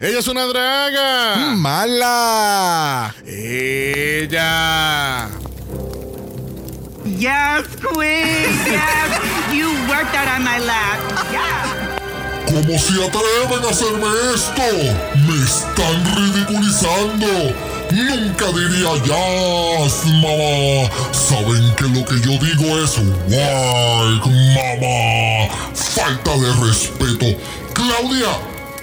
Ella es una draga. ¡Mala! Ella. Yes, queen. Yes. you worked out on my lap. Yeah. ¿Cómo se atreven a hacerme esto? ¡Me están ridiculizando! Nunca diría yes, mamá. Saben que lo que yo digo es work, mamá. Falta de respeto. Claudia,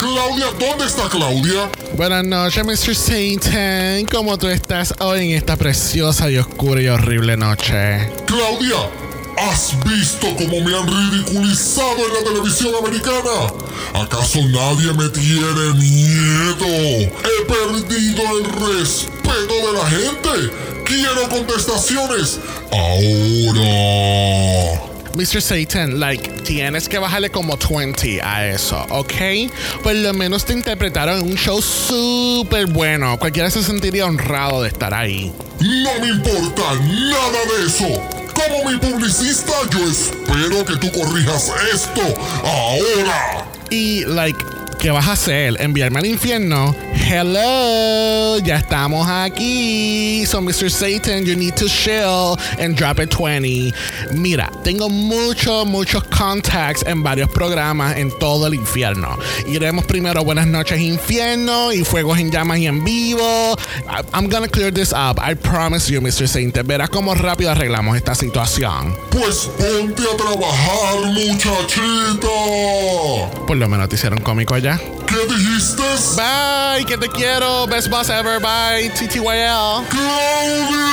Claudia, ¿dónde está Claudia? Buenas noches, Mr. Satan. ¿Cómo tú estás hoy en esta preciosa y oscura y horrible noche? Claudia, ¿has visto cómo me han ridiculizado en la televisión americana? ¿Acaso nadie me tiene miedo? He perdido el respeto de la gente. Quiero contestaciones. Ahora. Mr. Satan, like, tienes que bajarle como 20 a eso, ¿ok? Por lo menos te interpretaron en un show súper bueno. Cualquiera se sentiría honrado de estar ahí. No me importa nada de eso. Como mi publicista, yo espero que tú corrijas esto ahora. Y, like, ¿qué vas a hacer? ¿Enviarme al infierno? Hello, ya estamos aquí. So, Mr. Satan, you need to chill and drop it 20. Mira, tengo muchos, muchos contacts en varios programas en todo el infierno. Iremos primero Buenas noches, infierno y Fuegos en llamas y en vivo. I- I'm gonna clear this up. I promise you, Mr. Satan. Verás cómo rápido arreglamos esta situación. Pues ponte a trabajar, muchachita. Por lo menos te hicieron cómico allá. ¿Qué dijiste? Bye, que te quiero. Best boss ever. Bye, TTYL. Claudia.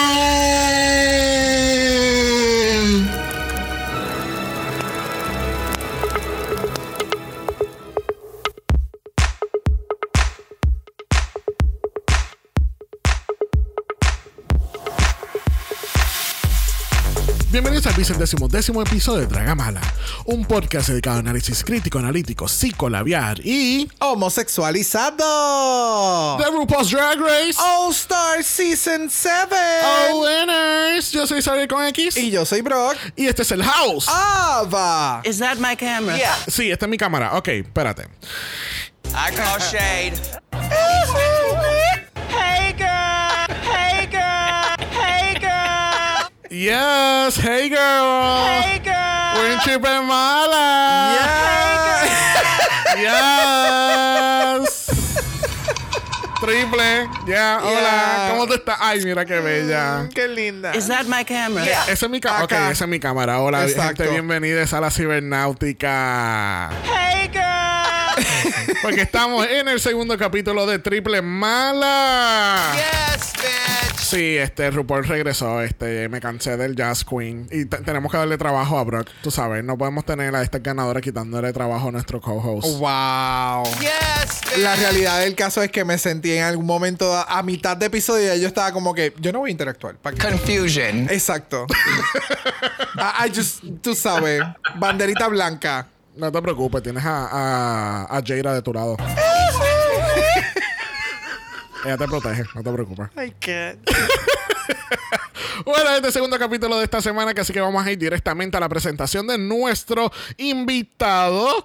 Bienvenidos al vicentésimo décimo episodio de Dragamala, un podcast dedicado a análisis crítico, analítico, psicolabiar y ¡Homosexualizado! The RuPaul's Drag Race. All Star Season 7. Oh, winners! Yo soy Xavier con X Y yo soy Brock. y este es el House. ¡Ava! Is that my camera? Yeah, Sí, esta es mi cámara. Ok, espérate. I call shade. Hey, girl. Hey, girl. Hey, girl. Yes, hey girl. Hey, girl. We're in Triple Mala. Yes. Triple. Ya, hola. Yeah. ¿Cómo tú estás? Ay, mira qué bella. ¡Qué linda! Is that my camera? Esa es mi cámara. Ok, esa es mi cámara. Hola, Exacto. gente. Bienvenidos a la cibernáutica. Hey, girl. Porque estamos en el segundo capítulo de Triple Mala. Yes, bitch. Sí, este RuPaul regresó. Este, me cansé del Jazz Queen. Y te- tenemos que darle trabajo a Brock. Tú sabes, no podemos tener a estas ganadoras quitándole trabajo a nuestro co-host. ¡Wow! Yes, bitch. La realidad del caso es que me sentí en algún momento a, a mitad de episodio y yo estaba como que yo no voy a interactuar. Confusion. Exacto. I, I just, tú sabes, banderita blanca. No te preocupes, tienes a, a, a Jaira de tu lado. Ella te protege, no te preocupes. I can't. Bueno, este segundo capítulo de esta semana, que así que vamos a ir directamente a la presentación de nuestro invitado.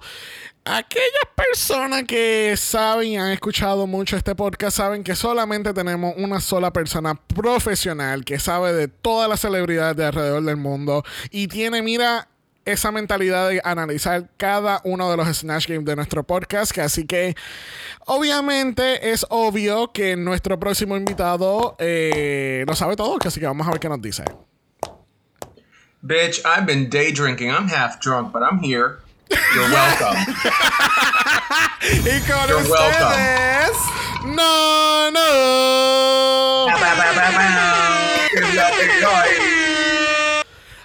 Aquellas personas que saben y han escuchado mucho este podcast saben que solamente tenemos una sola persona profesional que sabe de todas las celebridades de alrededor del mundo y tiene, mira, esa mentalidad de analizar cada uno de los Snatch Games de nuestro podcast. Así que, obviamente, es obvio que nuestro próximo invitado eh, lo sabe todo. Así que vamos a ver qué nos dice. Bitch, I've been day drinking. I'm half drunk, but I'm here. You're welcome. Y con You're welcome. ustedes. No, no.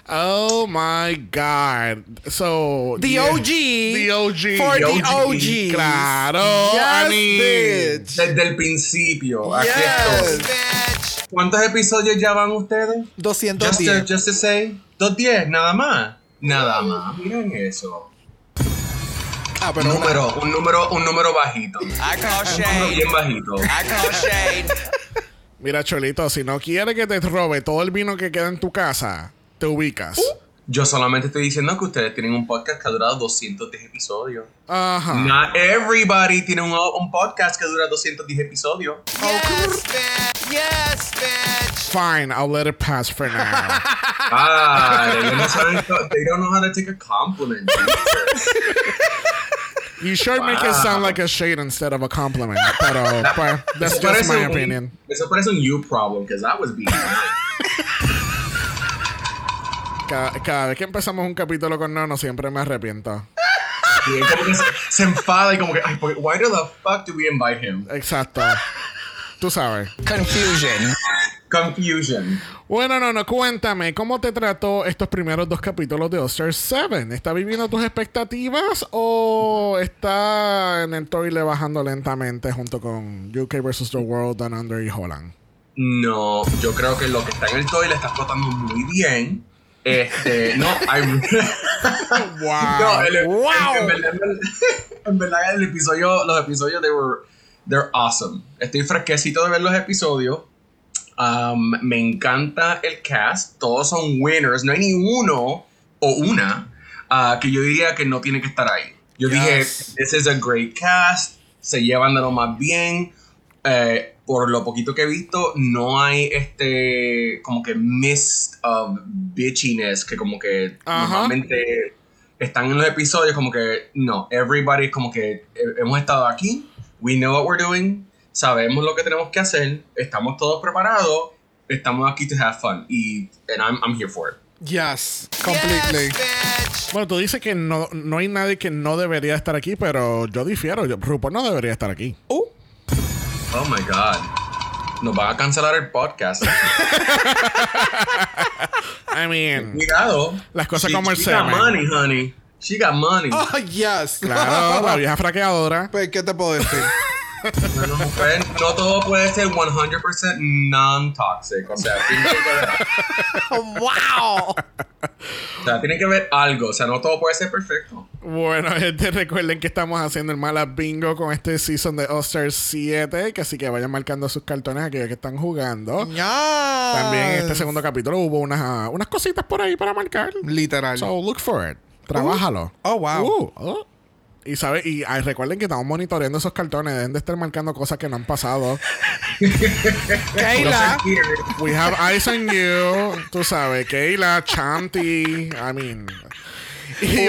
Oh my God. So, The yeah. OG. The OG. For the The OG. Claro. Yes, I mean, bitch. Desde el principio. Aquí Yes. estoy. Bitch. ¿Cuántos episodios ya van ustedes? 210. Just to, just to say. 210, nada más. Nada más. Miren eso. Ah, Un una- número, un número, un número bajito. Un I call número shade. bien bajito. I call shade. Mira, Cholito, si no quiere que te robe todo el vino que queda en tu casa, te ubicas. Yo solamente estoy diciendo que ustedes tienen un podcast que ha durado 210 episodios. Ajá. Not everybody tiene un, un podcast que dura 210 episodios. Yes, bitch. Yes, bitch. Fine, I'll let it pass for now. Ah, they don't, know how to, they don't know how to take a compliment. You sure make it sound like a shade instead of a compliment. Pero, pues, that's just my un- opinion. Eso parece un you problem, because I was being Cada, cada vez que empezamos un capítulo con Nono, siempre me arrepiento. Y él como que se, se enfada y como que, ay, ¿por qué- why the fuck do we invite him? Exacto. Tú sabes. Confusion. Confusion. Bueno, no, no, cuéntame, ¿cómo te trató estos primeros dos capítulos de All-Star 7? ¿Está viviendo tus expectativas o está en el toile bajando lentamente junto con UK vs. The World, Down Under y Holland? No, yo creo que lo que está en el toy le está flotando muy bien. Este, no, I, ¡Wow! no, el- ¡Wow! en, verdad, en verdad- en verdad, el episodio, los episodios, they were, they're awesome. Estoy fresquecito de ver los episodios. Um, me encanta el cast. Todos son winners. No hay ni uno o una ah, que yo diría que no tiene que estar ahí. Yo dije, Yes. this is a great cast. Se llevan de lo más bien. Eh, por lo poquito que he visto, no hay este como que mist of bitchiness que como que Ajá. normalmente están en los episodios como que no, everybody como que eh, hemos estado aquí, we know what we're doing, sabemos lo que tenemos que hacer, estamos todos preparados, estamos aquí to have fun y and I'm, I'm here for it. Yes, completely. Yes. Bueno, tú dices que no, no hay nadie que no debería estar aquí, pero yo difiero. Yo, RuPaul no debería estar aquí. Uh, Oh my god. Nos van a cancelar el podcast. I mean, Cuidado. Las cosas She- como el she got money, honey. She got money. oh, yes. claro, la vieja fraqueadora. Pues, ¿qué te puedo decir? No, todo puede ser 100% non-toxic. O sea, tiene que ver, ¡Wow! o sea, tiene que ver algo. O sea, no todo puede ser perfecto. Bueno, gente, recuerden que estamos haciendo el mala bingo con este season de All-Star 7, que así que vayan marcando sus cartones aquellos que están jugando. También en este segundo capítulo hubo unas, unas cositas por ahí para marcar. Literal. So look for it. Trabájalo. Oh, wow. Uh, oh. Y sabe, y ay, recuerden que estamos monitoreando esos cartones, deben de estar marcando cosas que no han pasado. Keila. We have eyes on you. Tú sabes, Keila, Chanti. I mean. Y,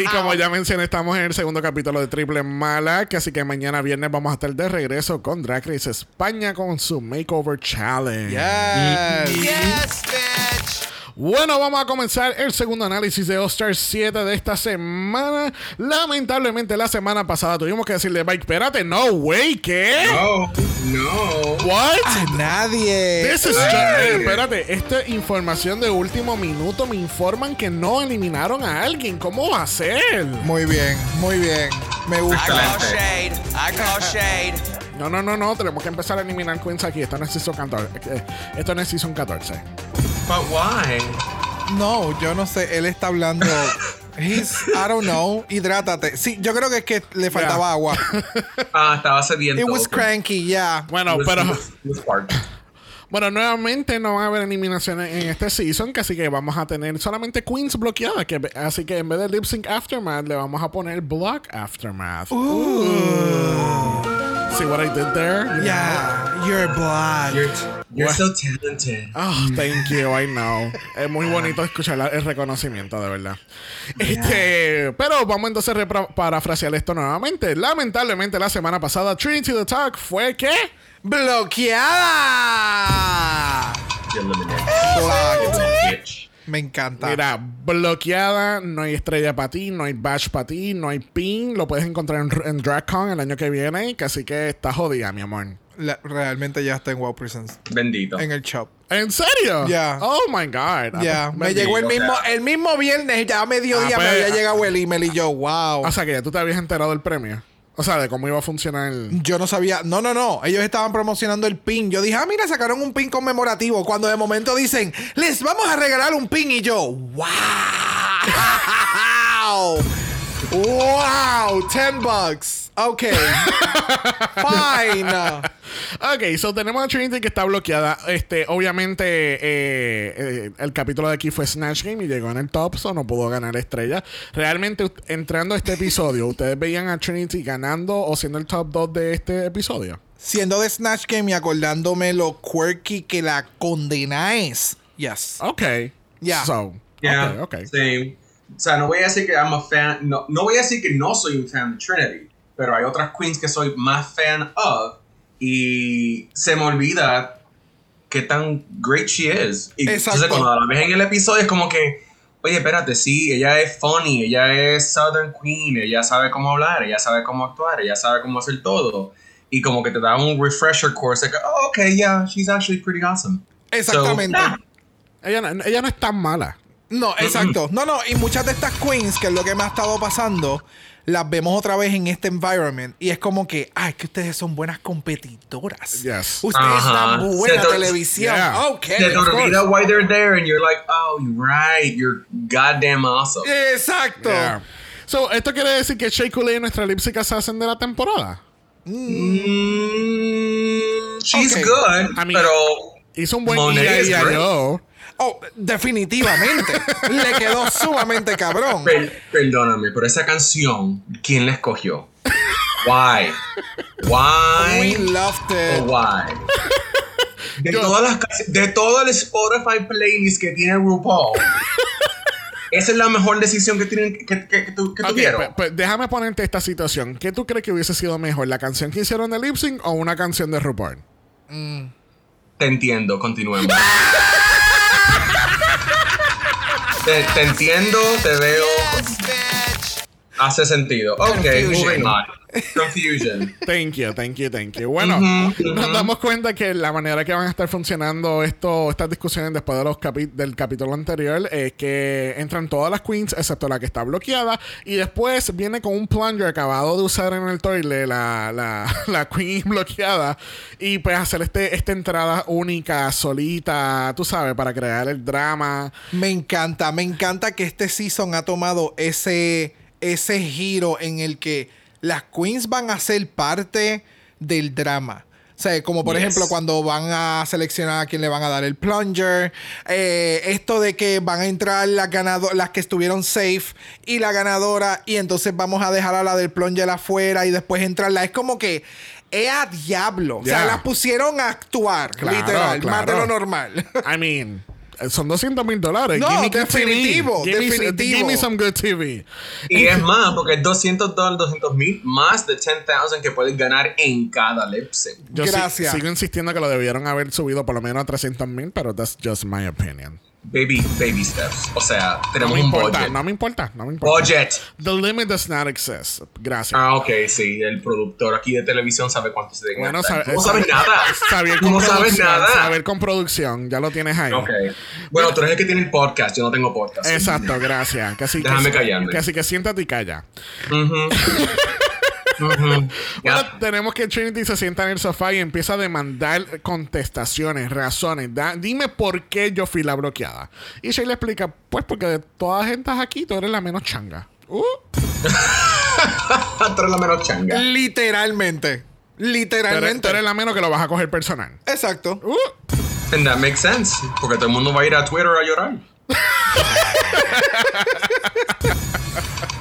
y como ya mencioné, estamos en el segundo capítulo de Triple Mala. Que así que mañana viernes vamos a estar de regreso con Drag Race España con su Makeover Challenge. Yes. Yes, bitch. Bueno, vamos a comenzar el segundo análisis de All-Star 7 de esta semana. Lamentablemente, la semana pasada tuvimos que decirle, Mike, espérate, no, way, ¿qué? No, no. What? A nadie. This is eh, espérate, esta información de último minuto me informan que no eliminaron a alguien. ¿Cómo va a ser? Muy bien, muy bien. Me I gusta. call shade. I call shade. No, no, no, no. Tenemos que empezar a eliminar queens aquí. Esto no es season 14. eh, Esto no es season 14. But why? No, yo no sé. Él está hablando. He's, I don't know. Hidrátate. Sí, yo creo que es que le faltaba Yeah. agua. Ah, estaba sediento. It was cranky, yeah. Bueno, It was- pero... it was- it was. Bueno, nuevamente no van a haber eliminaciones en este season, que así que vamos a tener solamente queens bloqueadas. Que, así que en vez de lip sync aftermath, le vamos a poner block aftermath. See what I did there? You know? Yeah, you're black. You're, you're so talented. Oh, thank you, I know. Es muy bonito escuchar la- el reconocimiento, de verdad. Este, pero vamos entonces a parafrasear esto nuevamente. Lamentablemente, la semana pasada, Trinity the Talk fue que. ¡Bloqueada! Eliminated. Me encanta. Mira, bloqueada, no hay estrella para ti, no hay badge para ti, no hay pin. Lo puedes encontrar en, en DragCon el año que viene, que así que está jodida, mi amor. La- realmente ya está en Wow Presents. Bendito. En el shop. ¿En serio? Yeah. Oh my God. Ya, Ah, me bendito. llegó el mismo, el mismo viernes, ya a mediodía Ah, me pues, había ah. llegado el email y yo, wow. O sea, que ya tú te habías enterado del premio. O sea, de cómo iba a funcionar el. Yo no sabía, no, no, no. Ellos estaban promocionando el pin. Yo dije, ah, mira, sacaron un pin conmemorativo. Cuando de momento dicen, les vamos a regalar un pin. Y yo, wow. Wow, 10 bucks. Ok. Fine. Ok, so tenemos a Trinity que está bloqueada. Este, obviamente, eh, eh, el capítulo de aquí fue Snatch Game y llegó en el top, so no pudo ganar estrella. Realmente, entrando a este episodio, ¿ustedes veían a Trinity ganando o siendo el top 2 de este episodio? Siendo de Snatch Game y acordándome lo quirky que la condena es. Yes. Ok. Yeah. So, Yeah, ok, ok. sí. O sea, no voy a decir que I'm a fan, no, no voy a decir que no soy un fan de Trinity, pero hay otras queens que soy más fan of y se me olvida qué tan great she is. Y entonces Exacto. cuando la ves en el episodio es como que, oye, espérate, sí, ella es funny, ella es Southern Queen, ella sabe cómo hablar, ella sabe cómo actuar, ella sabe cómo hacer todo. Y como que te da un refresher course, like, oh, okay, yeah, she's actually pretty awesome. Exactamente. So, nah. Ella, no- ella no es tan mala. No, exacto. No, no, y muchas de estas queens, que es lo que me ha estado pasando, las vemos otra vez en este environment. Y es como que, ay, que ustedes son buenas competidoras. Yes. Ustedes dan buena Se te- televisión. Yeah. Ok. Se te olvida why they're there and you're like, oh, right, you're goddamn awesome. Exacto. Yeah. So, ¿esto quiere decir que Shea Coulee y nuestra Lipsic hacen de la temporada? Mm, she's Okay. good, I mean- pero Hizo un buen día Oh, definitivamente. Le quedó sumamente cabrón. per- perdóname, pero esa canción, ¿quién la escogió? Why? We Why? loved Oh, it. why? De todas las de todo el Spotify playlist que tiene RuPaul, esa es la mejor decisión que tienen que, que, que tu- que Ok, tuvieron. pues déjame ponerte esta situación. ¿Qué tú crees que hubiese sido mejor? ¿La canción que hicieron de Lip Sync o una canción de RuPaul? Te entiendo, continuemos. te, te entiendo, te veo. Hace sentido. Ok, moving on. Confusion. Thank you, thank you, thank you. Bueno, nos damos cuenta que la manera que van a estar funcionando esto, estas discusiones después de los capi- del capítulo anterior es que entran todas las queens, excepto la que está bloqueada, y después viene con un plunger acabado de usar en el toilet, la, la, la queen bloqueada, y pues hacer este, esta entrada única, solita, tú sabes, para crear el drama. Me encanta, me encanta que este season ha tomado ese, ese giro en el que las queens van a ser parte del drama. O sea, como por Yes. ejemplo cuando van a seleccionar a quién le van a dar el plunger. eh, esto de que van a entrar las, ganado- las que estuvieron safe y la ganadora. Y entonces vamos a dejar a la del plunger afuera y después entrarla. Es como que es a diablo. O sea, Yeah. las pusieron a actuar, Claro, literal, más de lo normal. I mean, son 200 mil dólares. No, Give me good definitivo, me- definitivo. give me some good TV. Y es más, porque es 200 dólares, 200 mil, más de 10,000 que puedes ganar en cada lip sync. Yo si- Gracias. sigo insistiendo que lo debieron haber subido por lo menos a 300 mil, pero that's just my opinion. Baby, baby steps. O sea, No tenemos un importa, budget. no me importa, no me importa. Budget. The limit does not exist. Gracias. Ah, ok, sí. El productor aquí de televisión sabe cuánto se debe bueno, sabe- no sabes nada. Saber con no sabes producción, nada. Saber con producción, ya lo tienes ahí. Ok. Bueno, tú eres el que tiene el podcast. Yo no tengo podcast. Exacto, gracias. Casi, Déjame callarme. Casi que siéntate y calla. Bueno, tenemos que Trinity se sienta en el sofá y empieza a demandar contestaciones, razones. Da- dime por qué yo fui la bloqueada. Y Shay le explica, pues porque de todas las gentes aquí tú eres la menos changa. Uh, Tú eres la menos changa. Literalmente. tú, eres, Literalmente. tú eres la menos que lo vas a coger personal. Exacto. Uh, And that makes sense. Porque todo el mundo va a ir a Twitter a llorar.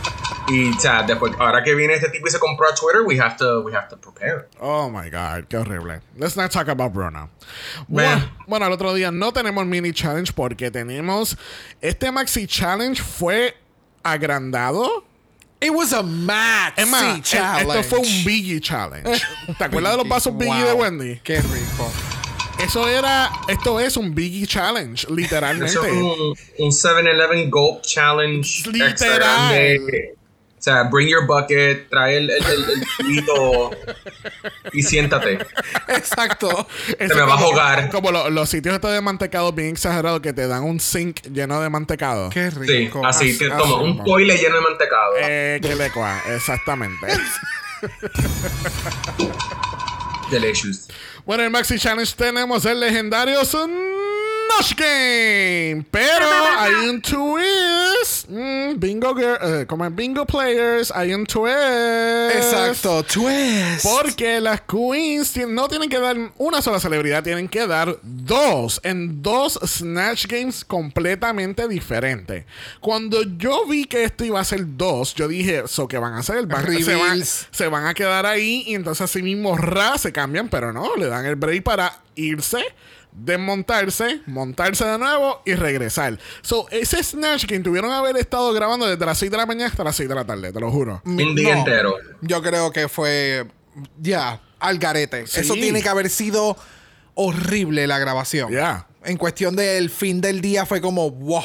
y o sea, después, ahora que viene este tipo y se compró a Twitter, we have to, we have to prepare. oh my God, qué horrible. Let's not talk about Bruno. Meh. Bueno, bueno, al otro día no tenemos mini challenge porque tenemos. Este maxi challenge fue agrandado. It was a max Es más, el- challenge. esto fue un Biggie challenge. ¿Te acuerdas de los vasos Biggie de Wow. Wendy? Qué rico. Eso era, esto es un Biggie challenge, literalmente. Eso es un, un 7-Eleven Gulp Challenge Literal. O sea, bring your bucket, trae el, el, el, el tubito y siéntate. Exacto. Eso me va a ahogar. Como lo- los sitios estos de mantecado bien exagerados que te dan un sink lleno de mantecado. Qué Sí, rico. así, te toma un así, toile lleno de mantecado. Eh, que le cua, exactamente. Delicious. bueno, en el Maxi Challenge tenemos el legendario Snosh Game. Pero hay un twist. mm, bingo girl, eh, como es bingo players, hay un twist. Exacto, twist. Porque las queens no tienen que dar una sola celebridad, tienen que dar dos en dos Snatch Games completamente diferentes. Cuando yo vi que esto iba a ser dos, yo dije, ¿so qué van a hacer? Van- se, van, se van a quedar ahí y entonces así mismo ra se cambian, pero no, le dan el break para irse. Desmontarse, montarse de nuevo y regresar. So, ese Snatch Game tuvieron que haber estado grabando desde las 6 de la mañana hasta las 6 de la tarde, te lo juro. Mi- Un día no, entero. Yo creo que fue ya al garete. Sí. Eso tiene que haber sido horrible la grabación. Yeah. En cuestión del fin del día fue como wow.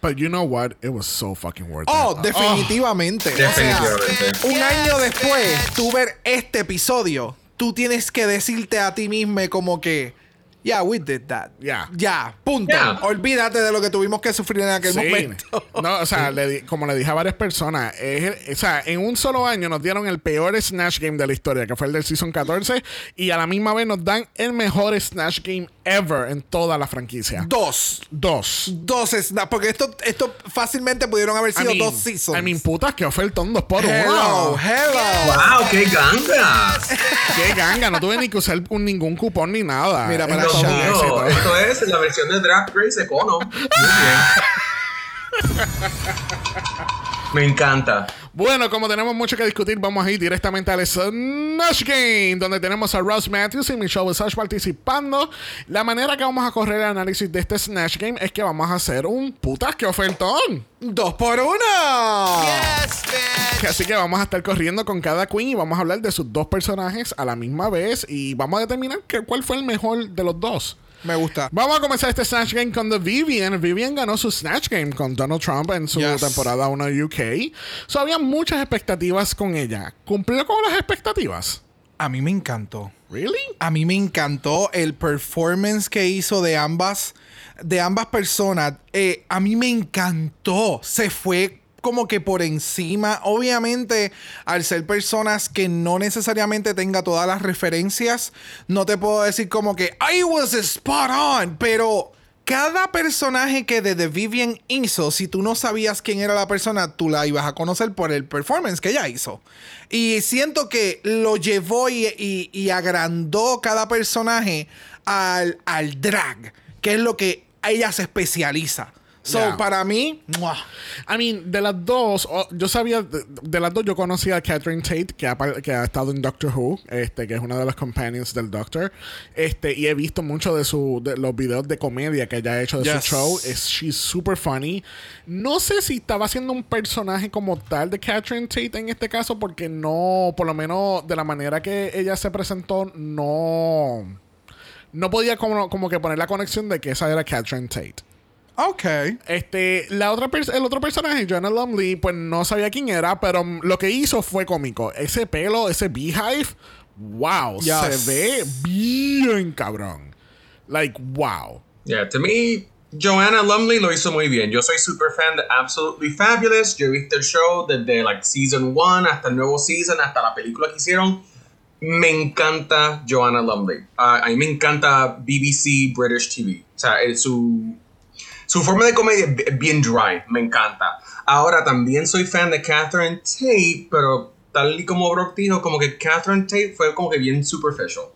But you know what? It was so fucking worth Oh, it. definitivamente. O sea, Definitivamente. un año después, tú ver este episodio, tú tienes que decirte a ti mismo como que, yeah, we did that. Yeah. Ya, punto. Yeah. Olvídate de lo que tuvimos que sufrir en aquel Sí. momento. No, o sea, le di- como le dije a varias personas, es o sea, en un solo año nos dieron el peor Snatch Game de la historia, que fue el del Season 14, y a la misma vez nos dan el mejor Snatch Game ever en toda la franquicia. Dos. Dos. Dos snaps. Porque esto, esto fácilmente pudieron haber I sido mean, dos seasons. I mean, putas, que ofertón dos por hello, uno. hello. ¡Wow! ¡Qué ganga! Qué ganga, no tuve ni que usar un- ningún cupón ni nada. Mira, para Esto es la versión de Drag Race Econo. Muy bien. Me encanta. Bueno, como tenemos mucho que discutir, vamos a ir directamente al Snatch Game, donde tenemos a Ross Matthews y Michelle Visage participando. La manera que vamos a correr el análisis de este Snatch Game es que vamos a hacer un putas que ofertón. Dos por uno. Yes, bitch. Así que vamos a estar corriendo con cada queen y vamos a hablar de sus dos personajes a la misma vez y vamos a determinar que- cuál fue el mejor de los dos. Me gusta. Vamos a comenzar este Snatch Game con The Vivian. Vivian ganó su Snatch Game con Donald Trump en su Yes. temporada 1 UK. So, había muchas expectativas con ella. ¿Cumplió con las expectativas? A mí me encantó. ¿Really? A mí me encantó el performance que hizo de ambas, de ambas personas. Eh, a mí me encantó. Se fue como que por encima. Obviamente, al ser personas que no necesariamente tenga todas las referencias, no te puedo decir como que I was spot on, pero cada personaje que The Vivian hizo, si tú no sabías quién era la persona, tú la ibas a conocer por el performance que ella hizo. Y siento que lo llevó y, y- y agrandó cada personaje al, al drag, que es lo que ella se especializa. So, Yeah. para mí, ¡mua! I mean, de las dos, oh, yo sabía, de, de las dos yo conocía a Catherine Tate, que ha, que ha estado en Doctor Who, este, que es una de las companions del Doctor, este, y he visto mucho de, su, de los videos de comedia que ella ha hecho de Yes. su show. Es, she's super funny. No sé si estaba haciendo un personaje como tal de Catherine Tate en este caso, porque no, por lo menos de la manera que ella se presentó, no... No podía como, como que poner la conexión de que esa era Catherine Tate. Ok. Este, la otra el otro personaje, Joanna Lumley, pues no sabía quién era, pero lo que hizo fue cómico. Ese pelo, ese beehive, wow, Yes. se ve bien cabrón. Like, wow. Yeah, to me, Joanna Lumley lo hizo muy bien. Yo soy super fan de Absolutely Fabulous. Yo he visto el show desde like season 1 hasta el nuevo season, hasta la película que hicieron. Me encanta Joanna Lumley. Ah, a mí me encanta BBC British TV. O sea, el- su, su forma de comedia es bi- bien dry. Me encanta. Ahora también soy fan de Catherine Tate, pero tal y como Brock dijo, como que Catherine Tate fue como que bien superficial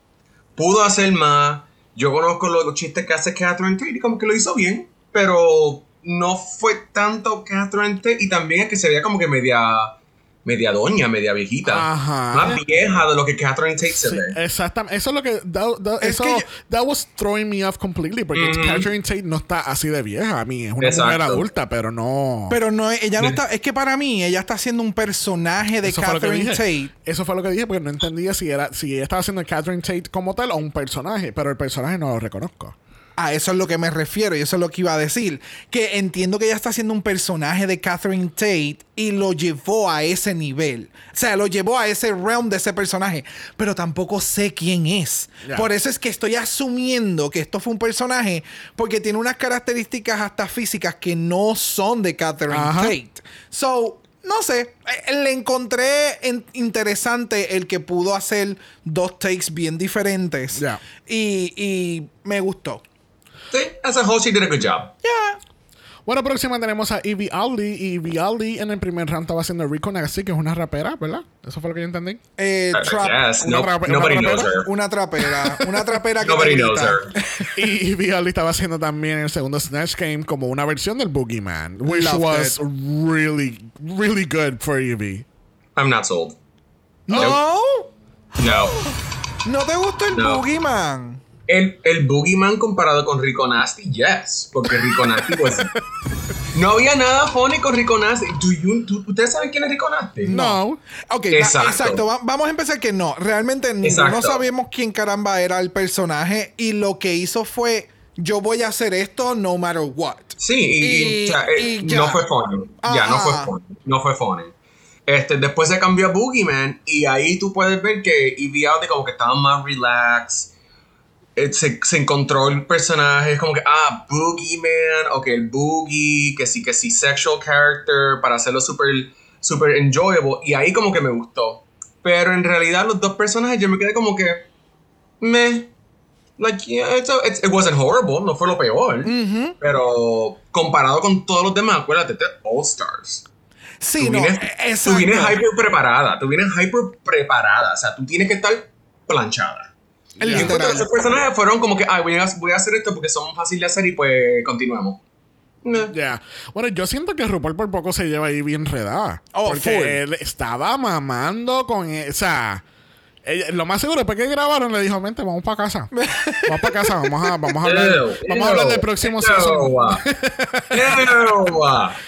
pudo hacer más. Yo conozco los chistes que hace Catherine Tate y como que lo hizo bien, pero no fue tanto Catherine Tate y también es que se veía como que media media doña, media viejita, Ajá. más vieja de lo que Catherine Tate se Sí, ve. exactamente. Eso es lo que. that- that- Es eso, que yo- that was throwing me off completely. Porque Catherine Tate no está así de vieja. A mí es una Exacto. mujer adulta, pero no. Pero no, ella no está. Es que para mí, ella está haciendo un personaje de eso Catherine. Tate. Eso fue lo que dije porque no entendía si era si ella estaba haciendo Catherine Tate como tal o un personaje, pero el personaje no lo reconozco. A eso es lo que me refiero y eso es lo que iba a decir. Que entiendo que ella está haciendo un personaje de Catherine Tate y lo llevó a ese nivel. O sea, lo llevó a ese realm de ese personaje. Pero tampoco sé quién es. Por eso es que estoy asumiendo que esto fue un personaje porque tiene unas características hasta físicas que no son de Catherine Ajá. Tate. So, no sé. Eh, Le encontré en- interesante el que pudo hacer dos takes bien diferentes. Ya. Y, y me gustó. Sí, as a whole, she did a good job. Yeah. Bueno, próxima tenemos a Evie Aldi. Y Evie Aldi en el primer round estaba haciendo Rico Nasty, que es una rapera, ¿verdad? Eso fue lo que yo entendí. Eh, trap- guess. una No- nobody una knows rapera, her. una trapera. Una trapera que Nobody knows her. Y Evie Aldi estaba haciendo también el segundo Snatch Game como una versión del Boogeyman, which Loved was it. really, really good for Evie. I'm not sold. No, No. no te gustó el No. Boogeyman. El, el Boogeyman comparado con Rico Nasty, yes. Porque Rico Nasty was. No había nada funny con Rico Nasty. Do you- tú- ¿Ustedes saben quién es Rico Nasty? No. Ok, da- Exacto. exacto. Va- vamos a empezar que no. Realmente Exacto. sabíamos quién caramba era el personaje y lo que hizo fue yo voy a hacer esto no matter what. Sí, y, y, Y- o sea, eh, y ya. no fue funny. Ya, no fue Ajá. funny. No fue funny. Este, después se cambió a Boogeyman y ahí tú puedes ver que Aldi como que estaba más relax. Eh, Se, se encontró el personaje, es como que, ah, Boogeyman, ok, el Boogie, que sí, que sí, sexual character, para hacerlo súper super enjoyable. Y ahí como que me gustó. Pero en realidad los dos personajes yo me quedé como que, meh. Like, yeah, it's a- it's- it wasn't horrible, no fue lo peor. Pero comparado con todos los demás, acuérdate, All Stars. Sí, tú, no. vienes, e- tú vienes exacto. hyper preparada, tú vienes hyper preparada, o sea, tú tienes que estar planchada. Entonces esos personajes fueron como que, ay, voy a, voy a hacer esto porque son fáciles de hacer y pues continuamos. Ya. Bueno, yo siento que RuPaul por poco se lleva ahí bien enredada. Oh, porque full. él estaba mamando con esa. Ella- lo más seguro, después que grabaron, le dijo: Mente, vamos para casa. Vamos para casa, vamos a, vamos a hablar, Ew, vamos a hablar del próximo.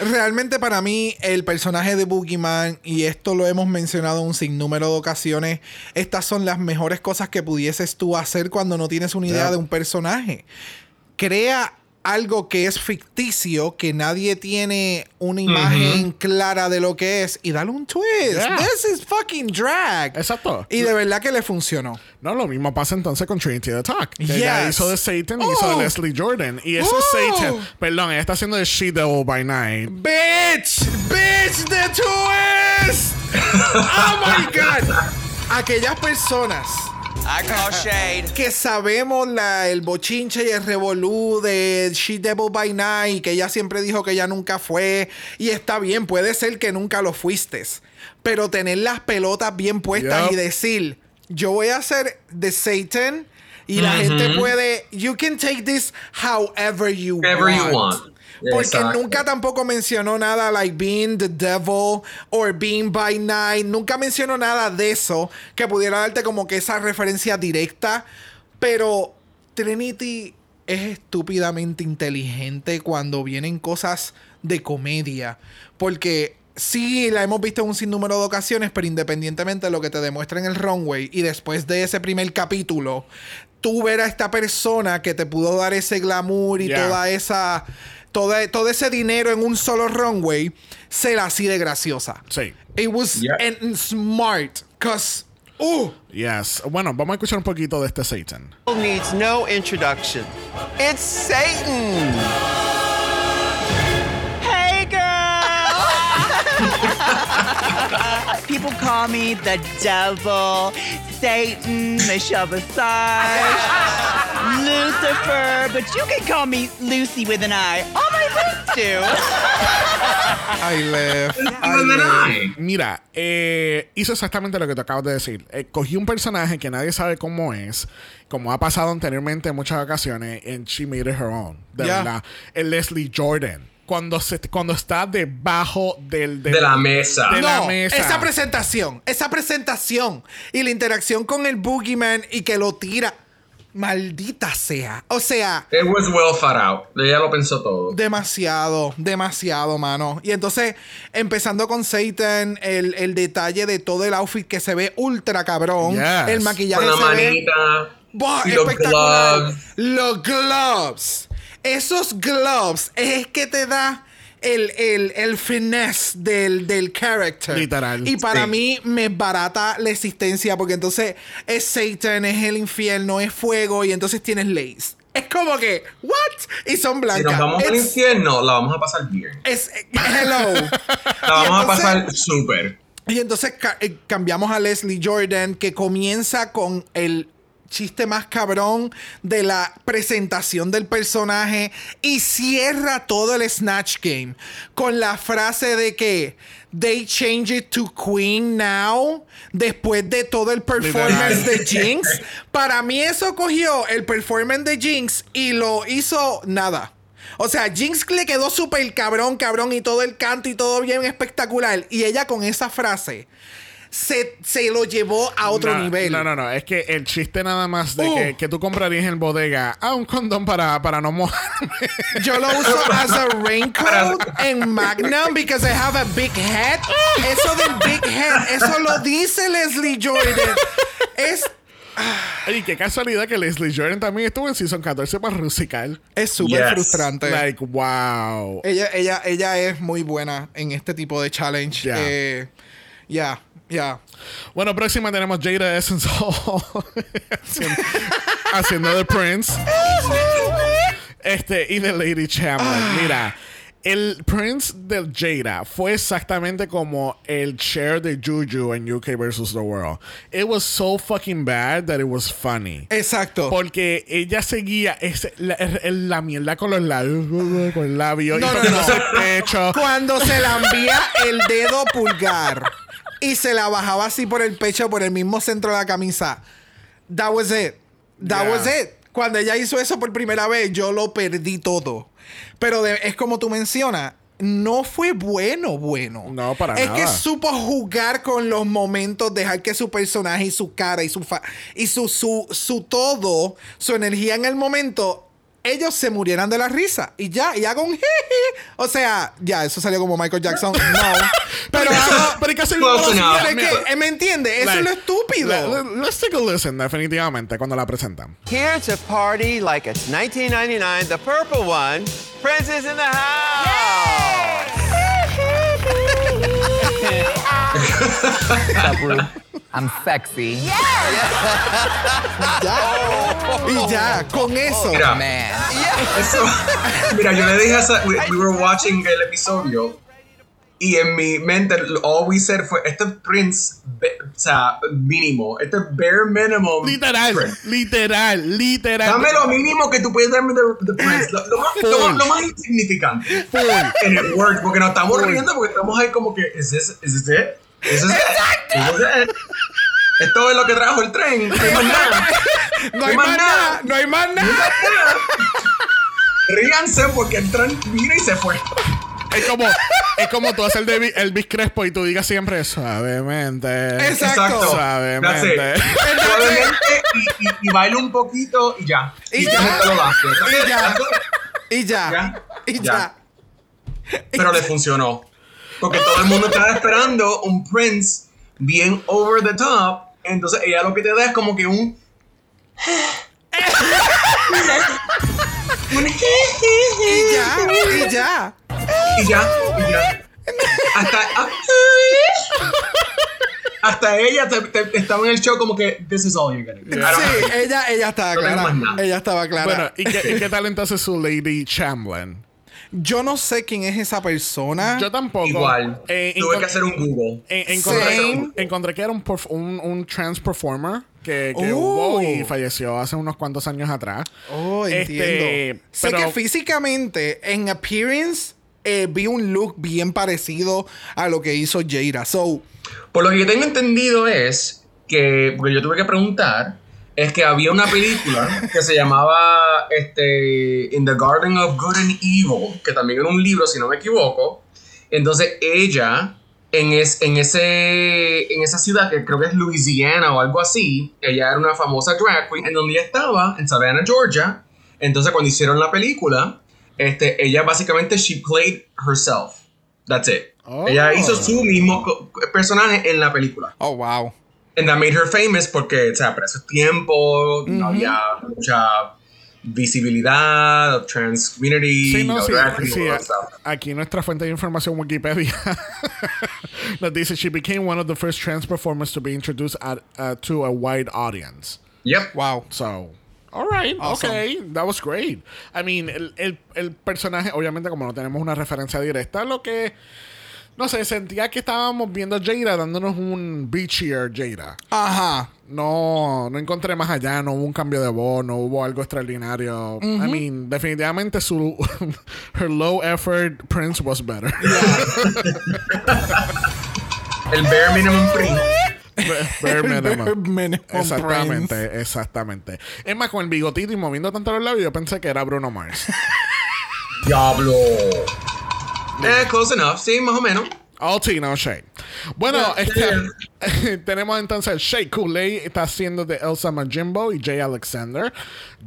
Realmente para mí el personaje de Boogeyman, y esto lo hemos mencionado un sinnúmero de ocasiones, estas son las mejores cosas que pudieses tú hacer cuando no tienes una idea Yeah. de un personaje. Crea algo que es ficticio, que nadie tiene una imagen clara de lo que es, y dale un twist. Yeah. This is fucking drag. Exacto. Y de verdad que le funcionó. No, lo mismo pasa entonces con Trinity the Talk. Que ella hizo de Satan y hizo de Oh. Leslie Jordan. Y eso Oh. es Satan. Perdón, ella está haciendo de She Devil by Night. Bitch! Bitch, the twist! Oh my god! Aquellas personas I call shade. que sabemos la, el bochinche y el revolú de She Devil by Night, que ella siempre dijo que ella nunca fue, y está bien, puede ser que nunca lo fuiste, pero tener las pelotas bien puestas Yep. y decir, yo voy a ser de Satan, y la gente puede, you can take this however you want. you want. Porque Exacto. nunca tampoco mencionó nada like being the devil or being by night. Nunca mencionó nada de eso que pudiera darte como que esa referencia directa. Pero Trinity es estúpidamente inteligente cuando vienen cosas de comedia. Porque sí, la hemos visto en un sinnúmero de ocasiones, pero independientemente de lo que te demuestra en el runway y después de ese primer capítulo, tú ver a esta persona que te pudo dar ese glamour y Yeah. toda esa. Toda, todo ese dinero en un solo runway, ser así de graciosa. Sí. It was Yeah. and smart. Cause. Uh, Yes. Bueno, vamos a escuchar un poquito de este Satan. Needs no introduction. It's Satan. People call me the devil, Satan, Michelle Visage, Lucifer, but you can call me Lucy with an I. All my friends do. I left. I left. I. Mira, eh, hizo exactamente lo que te acabas de decir. Eh, cogí un personaje que nadie sabe cómo es, como ha pasado anteriormente en muchas ocasiones, and she made it her own. De Yeah. verdad. El Leslie Jordan. Cuando, se, cuando está debajo del, del- De la mesa. de la no, mesa. esa presentación, esa presentación y la interacción con el Boogeyman y que lo tira. Maldita sea. O sea, It was well thought out. Ella lo pensó todo. demasiado, demasiado, mano. Y entonces, empezando con Satan, el, el detalle de todo el outfit que se ve ultra cabrón. Yes. El maquillaje Con la se ve manita. Buah, y los espectacular. gloves. Los gloves. Esos gloves es que te da el, el, el finesse del, del character. Literal. Y para Sí. mí me barata la existencia porque entonces es Satan, es el infierno, es fuego y entonces tienes lace. Es como que, ¿what? Y son Si blancas. nos vamos al infierno, la vamos a pasar bien. es, hello. La vamos a pasar súper. Y entonces ca- eh, cambiamos a Leslie Jordan, que comienza con el chiste más cabrón de la presentación del personaje y cierra todo el Snatch Game con la frase de que they change it to Queen now después de todo el performance de Jinx. Para mí eso cogió el performance de Jinx y lo hizo nada. O sea, Jinx le quedó súper cabrón, cabrón y todo el canto y todo bien espectacular. Y ella con esa frase se, se lo llevó a otro no, nivel. No, no, no. Es que el chiste nada más de Uh. que, que tú comprarías en bodega a un condón para, para no mojarme. Yo lo uso as a raincoat en Magnum because I have a big head. Eso del big head, eso lo dice Leslie Jordan. Es y qué casualidad que Leslie Jordan también estuvo en Season 14 para Rusical. es súper Yes. frustrante. Like, wow. Ella, ella, ella es muy buena en este tipo de challenge. Ya. Eh, Ya, ya. Bueno, próxima tenemos Jada Essence Hall haciendo, haciendo The Prince. Este, y The Lady Chamberlain. Mira, el Prince de Jada fue exactamente como el chair de Juju en UK vs. The World. It was so fucking bad that it was funny. Exacto. Porque ella seguía ese- la, la mierda con los labios, con el labio, No, y no, no. el pecho. Cuando se la envía el dedo pulgar y se la bajaba así por el pecho, por el mismo centro de la camisa. That was it. That Yeah. was it. Cuando ella hizo eso por primera vez, yo lo perdí todo. Pero de- es como tú mencionas. No fue bueno, bueno. No, para es nada. que supo jugar con los momentos, dejar que su personaje y su cara y su fa- y su, su, su todo, su energía en el momento, ellos se murieran de la risa. Y ya, y hago un jeje. O sea, ya, eso salió como Michael Jackson. No. Pero hago- pero hay que hacer Close un- enough. pero es que, ¿me entiendes? Eso Like, es lo estúpido. le- le- let's take a listen, definitivamente, cuando la presentan. Here to party like it's 1999, the purple one, Prince is in the house. I'm sexy. y ya, con eso. Mira, Man. eso. Mira, yo le dije a esa, we, we were watching el episodio y en mi mente all we said fue este es Prince, be- o sea, mínimo, este es bare minimum. Literal, Prince. literal, literal. Dame lo mínimo que tú puedes darme de, de Prince, lo, lo más, lo, más- lo más insignificante. Full. En el work, porque nos estamos riendo porque estamos ahí como que, ¿es this, is this it? ¿Is this it? Esto es lo que trajo el tren. No hay más nada. No hay más nada, no hay más nada. Ríanse porque el tren vino y se fue. Es como, es como tú hacer el de Elvis Crespo y tú digas siempre suavemente. Exacto. Suavemente. Suavemente y, y, y baila un poquito y ya. Y ya. Y ya. Y ya. Y ya. Pero le funcionó. Porque todo el mundo estaba esperando un Prince bien over the top. Entonces ella lo que te da es como que un. un Y ya. Y ya. y ya, y ya. Hasta, ah, hasta ella te- te- estaba en el show como que this is all you're gonna get. Don't Sí, have- ella, ella estaba No clara. Ella estaba clara. Bueno, ¿y qué, y qué tal entonces su Lady Chamberlain? Yo no sé quién es esa persona. Yo tampoco. Igual. Eh, Tuve que hacer un Google. en- encontré, Same. encontré que era un, perf- un, un trans performer que, que Oh. hubo y falleció hace unos cuantos años atrás. Oh, entiendo. Este, sé pero- que físicamente, en appearance, eh, vi un look bien parecido a lo que hizo Jada. So, Por lo que yo tengo entendido es que, porque yo tuve que preguntar, es que había una película que se llamaba este, In the Garden of Good and Evil, que también era un libro, si no me equivoco. Entonces ella, en, es, en, ese, en esa ciudad, que creo que es Louisiana o algo así, ella era una famosa drag queen, en donde ella estaba, en Savannah, Georgia. Entonces cuando hicieron la película, este, ella básicamente, she played herself. That's it. Oh. Ella hizo su mismo personaje en la película. oh, wow. And that made her famous porque, o sea, para esos tiempos no había mucha visibilidad of trans community, Sí, no, sí, sí. Aquí nuestra fuente de información Wikipedia nos dice she became one of the first trans performers to be introduced at, uh, to a wide audience. Yep. Wow. So, all right, Awesome. okay, that was great. I mean, el, el, el personaje, obviamente, como no tenemos una referencia directa, lo que No sé, sentía que estábamos viendo a Jada dándonos un beachier Jada. Ajá. No, no encontré más allá, no hubo un cambio de voz, no hubo algo extraordinario. I mean, definitivamente su her low effort Prince was better. El bare minimum. Bare minimum. Bare minimum Exactamente, exactamente. Es más, con el bigotito y moviendo tanto los labios, yo pensé que era Bruno Mars. Diablo. Eh, close enough, sí, más o menos. All tea, no shade. Bueno, este, tenemos entonces Shay Kool-Aid está haciendo de Elsa Majimbo y Jay Alexander.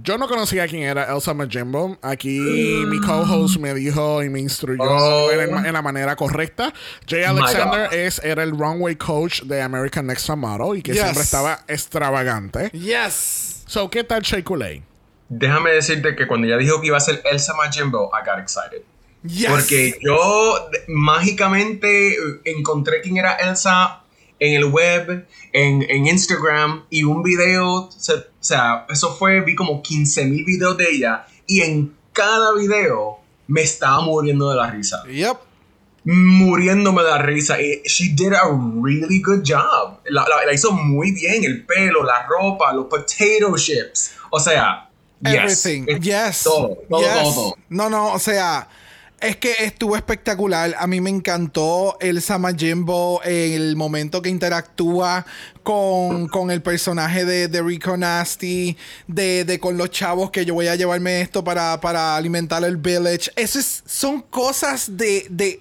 Yo no conocía quién era Elsa Majimbo. Aquí mi co-host me dijo y me instruyó Oh. en, en la manera correcta. Jay Alexander es, era el runway coach de American Next Model y que Yes. siempre estaba extravagante. Yes. So, ¿qué tal Shay Kool-Aid? Déjame decirte que cuando ella dijo que iba a ser Elsa Majimbo, I got excited. Yes. Porque yo mágicamente encontré quién era Elsa en el web, en, en Instagram, y un video, se- o sea, eso fue, vi como 15 mil videos de ella, y en cada video me estaba muriendo de la risa. Yep. Muriéndome de la risa. Y she did a really good job. La, la- la hizo muy bien, el pelo, la ropa, los potato chips. O sea, yes. Everything. Es Yes. Todo, todo, Yes. todo, todo. No, no, o sea, es que estuvo espectacular. A mí me encantó Elsa Majimbo en el momento que interactúa con, con el personaje de, de Rico Nasty, de, de con los chavos que yo voy a llevarme esto para, para alimentar el village. Eso es- son cosas de, de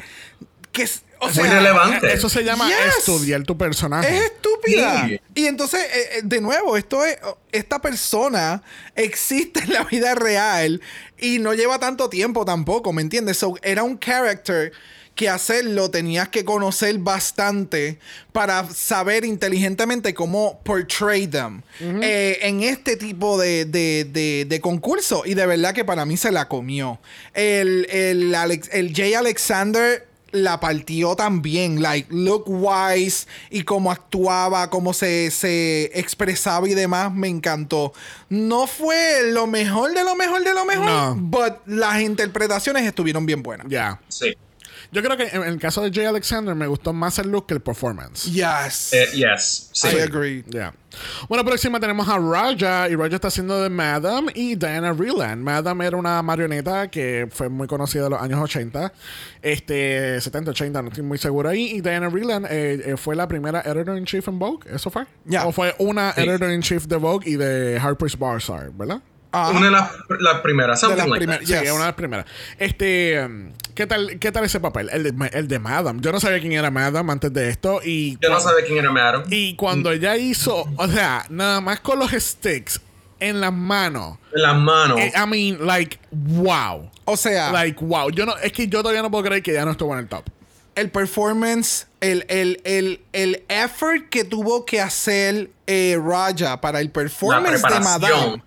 que es- o Muy relevante. Eso se llama Yes. estudiar tu personaje. es estúpida. Sí. Y entonces, eh, eh, de nuevo, esto es, esta persona existe en la vida real y no lleva tanto tiempo tampoco, ¿me entiendes? So, era un character que hacerlo tenías que conocer bastante para saber inteligentemente cómo portray them eh, en este tipo de, de, de- de concurso. Y de verdad que para mí se la comió. El, el, Alex- el Jay Alexander la partió también, like look wise y cómo actuaba, cómo se, se expresaba y demás, me encantó. No fue lo mejor de lo mejor de lo mejor, No. but las interpretaciones estuvieron bien buenas. Ya. Sí. Yo creo que en el caso de Jay Alexander me gustó más el look que el performance. Yes. Eh, yes. Sí. I agree. Ya. Bueno, próxima tenemos a Raja y Raja está haciendo de Madam y Diana Vreeland. Madam era una marioneta que fue muy conocida en los años 80, este 70, 80, no estoy muy seguro ahí. Y Diana Vreeland eh, eh, fue la primera editor in chief en Vogue, ¿eso fue? Ya. O fue una Sí. editor in chief de Vogue y de Harper's Bazaar, ¿verdad? Ajá. Una de las las primeras, something las like primeras, that. Sí, una de las primeras. Este, um, ¿qué tal, qué tal ese papel? El de, el de Madam. Yo no sabía quién era Madam antes de esto y Yo no sabía quién era Madam. Y cuando ella hizo, o sea, nada más con los sticks en las manos. En las manos. eh, I mean, like, wow. O sea, Like, wow. Yo no, es que yo todavía no puedo creer que ya no estuvo en el top. el performance, el, el, el, el effort que tuvo que hacer eh, Raja para el performance de. Madame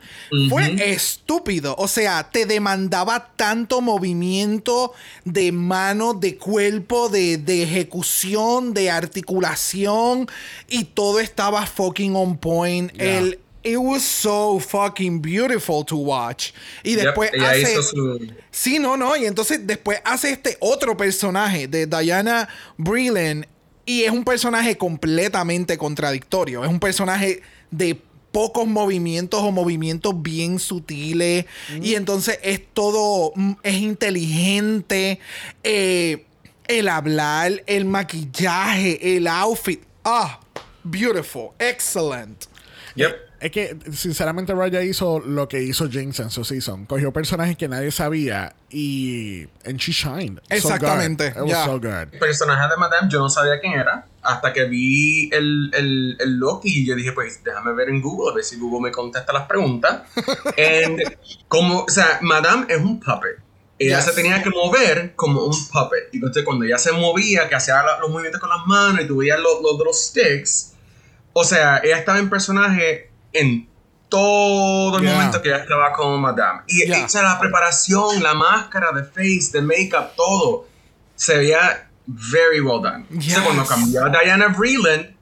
fue Ujú. estúpido. O sea, te demandaba tanto movimiento de mano, de cuerpo, de, de ejecución, de articulación y todo estaba fucking on point. Yeah. El, it was so fucking beautiful to watch. Y Yep, después ella hace... su. Sí, no, no. Y entonces después hace este otro personaje de Diana Breland. Y es un personaje completamente contradictorio. Es un personaje de pocos movimientos o movimientos bien sutiles. Y entonces es todo. mm, Es inteligente. eh, el hablar, el maquillaje, el outfit. Ah, beautiful. Excellent. Yep. Es que, sinceramente, Raya hizo lo que hizo Jinx en su season. Cogió personajes que nadie sabía y. And she shined. So Exactamente, good. It was yeah. so good. El personaje de Madame, yo no sabía quién era. Hasta que vi el, el, el look y yo dije, pues déjame ver en Google, a ver si Google me contesta las preguntas. And como, o sea, Madame es un puppet. Ella Yes. se tenía que mover como un puppet. Y entonces cuando ella se movía, que hacía la- los movimientos con las manos y tú veías los, los, los sticks, o sea, ella estaba en personaje en todo el Yeah. momento que ella estaba como Madame. Y Yeah. o sea, la preparación, la máscara de face, de makeup, todo, se veía very well done. Yes. cuando cambió a Diana Vreeland,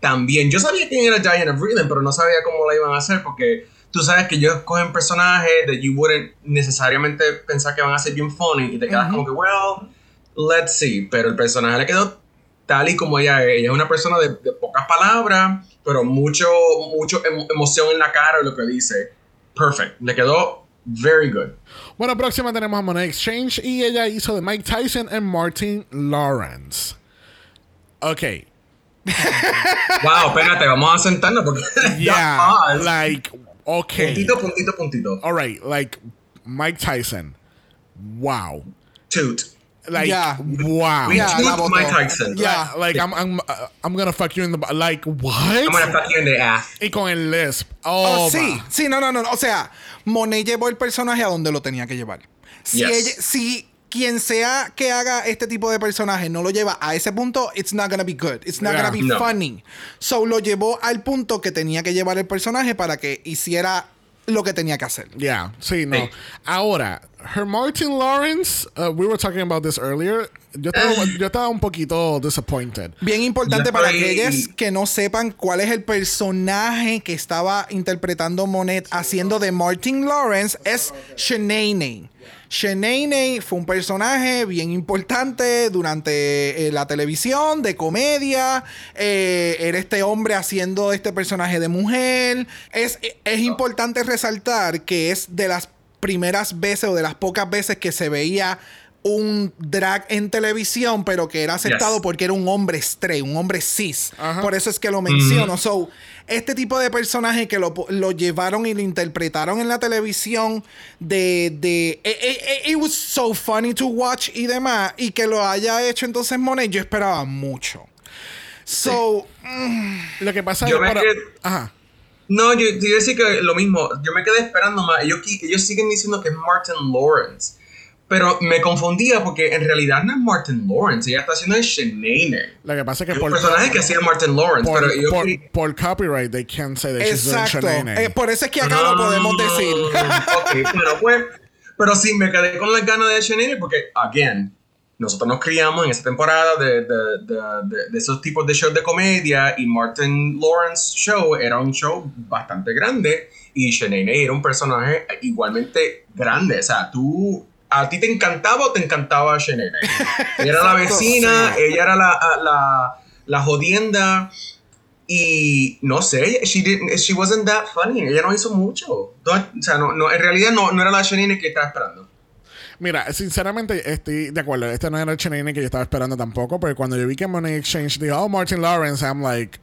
también. Yo sabía quién era Diana Vreeland, pero no sabía cómo la iban a hacer porque tú sabes que ellos cogen personajes that you wouldn't necesariamente pensar que van a ser bien funny y te quedas como que, well, let's see. Pero el personaje le quedó tal y como ella es. Ella es una persona de, de pocas palabras, pero mucho, mucho emo- emoción en la cara de lo que dice. Perfect. Le quedó very good. Bueno, próxima tenemos a Monet Exchange y ella hizo de Mike Tyson and Martin Lawrence. Ok. Wow, espérate, vamos a sentarnos porque Yeah. like, ok. Puntito, puntito, puntito. All right. Like, Mike Tyson. Wow. Toot. Like, Yeah. wow. We Yeah. Mike Tyson. Yeah. Like, I'm, I'm, uh, I'm gonna fuck you in the. Like, what? I'm gonna fuck you in the ass. Y con el lisp. Oh, Oh, sí, sí, no, no, no. O sea, Monet llevó el personaje a donde lo tenía que llevar. Si, Yes. ella- si quien sea que haga este tipo de personaje no lo lleva a ese punto, it's not gonna be good. It's not Yeah. gonna be No. funny. So lo llevó al punto que tenía que llevar el personaje para que hiciera lo que tenía que hacer. Yeah, sí, no. Sí. Ahora, her Martin Lawrence, uh, we were talking about this earlier. Yo estaba, yo estaba un poquito disappointed. Bien importante para aquellas que no sepan cuál es el personaje que estaba interpretando Monet haciendo de Martin Lawrence es Shanae. Shanae fue un personaje bien importante durante eh, la televisión, de comedia. Eh, era este hombre haciendo este personaje de mujer. Es, es importante resaltar que es de las primeras veces o de las pocas veces que se veía un drag en televisión, pero que era aceptado Yes. porque era un hombre straight, un hombre cis. Ajá. Por eso es que lo menciono. So, este tipo de personaje que lo, lo llevaron y lo interpretaron en la televisión de... de eh, eh, eh, it was so funny to watch y demás. Y que lo haya hecho entonces Monet, yo esperaba mucho. So, Lo que pasa Yo es para- Ajá. No, yo te iba a decir que lo mismo. Yo me quedé esperando más. Ellos, ellos siguen diciendo que es Martin Lawrence. Pero me confundía porque en realidad no es Martin Lawrence. Ella está haciendo el Shanae. Lo que pasa es que Es por, un personaje que hacía Martin Lawrence. por, pero yo por- cre- por copyright, they can't say that she's doing exacto. Shanae. Eh, por eso es que acá lo podemos decir. ok, bueno, pues. Pero sí, me quedé con las ganas de Shanae porque, again, nosotros nos criamos en esa temporada de, de, de, de- de esos tipos de shows de comedia y Martin Lawrence Show era un show bastante grande y Shanae era un personaje igualmente grande. O sea, tú. ¿A ti te encantaba o te encantaba Shanae? Ella era la vecina, ella era la, la, la jodienda. Y no sé, she, didn't, she wasn't that funny. Ella no hizo mucho. No, o sea, no, no, en realidad no, no era la Shanae que estaba esperando. Mira, sinceramente estoy de acuerdo. Este no era el Shanae que yo estaba esperando tampoco, pero cuando yo vi que Money Exchange dijo, oh, Martin Lawrence, I'm like,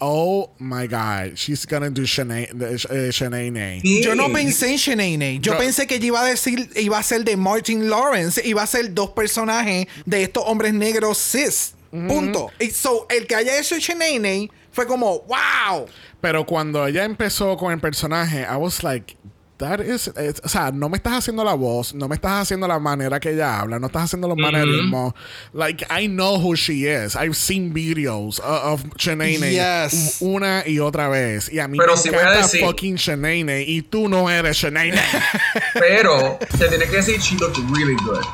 oh my God, she's gonna do Shanae. Uh, Shanae. Sí. Yo no pensé en Shanae. Yo No. pensé que ella iba a decir, iba a ser de Martin Lawrence, iba a ser dos personajes de estos hombres negros cis. Punto. Y so, el que haya hecho Shanae fue como, wow. Pero cuando ella empezó con el personaje, I was like, that is, it's- o sea, no me estás haciendo la voz, no me estás haciendo la manera que ella habla, no estás haciendo los manerismos. Like, I know who she is. I've seen videos of, of Yes. una y otra vez. Y a mí Pero me voy a encanta decir- fucking Shanae y tú no eres Shanae. Pero te tiene que decir, she looked really good.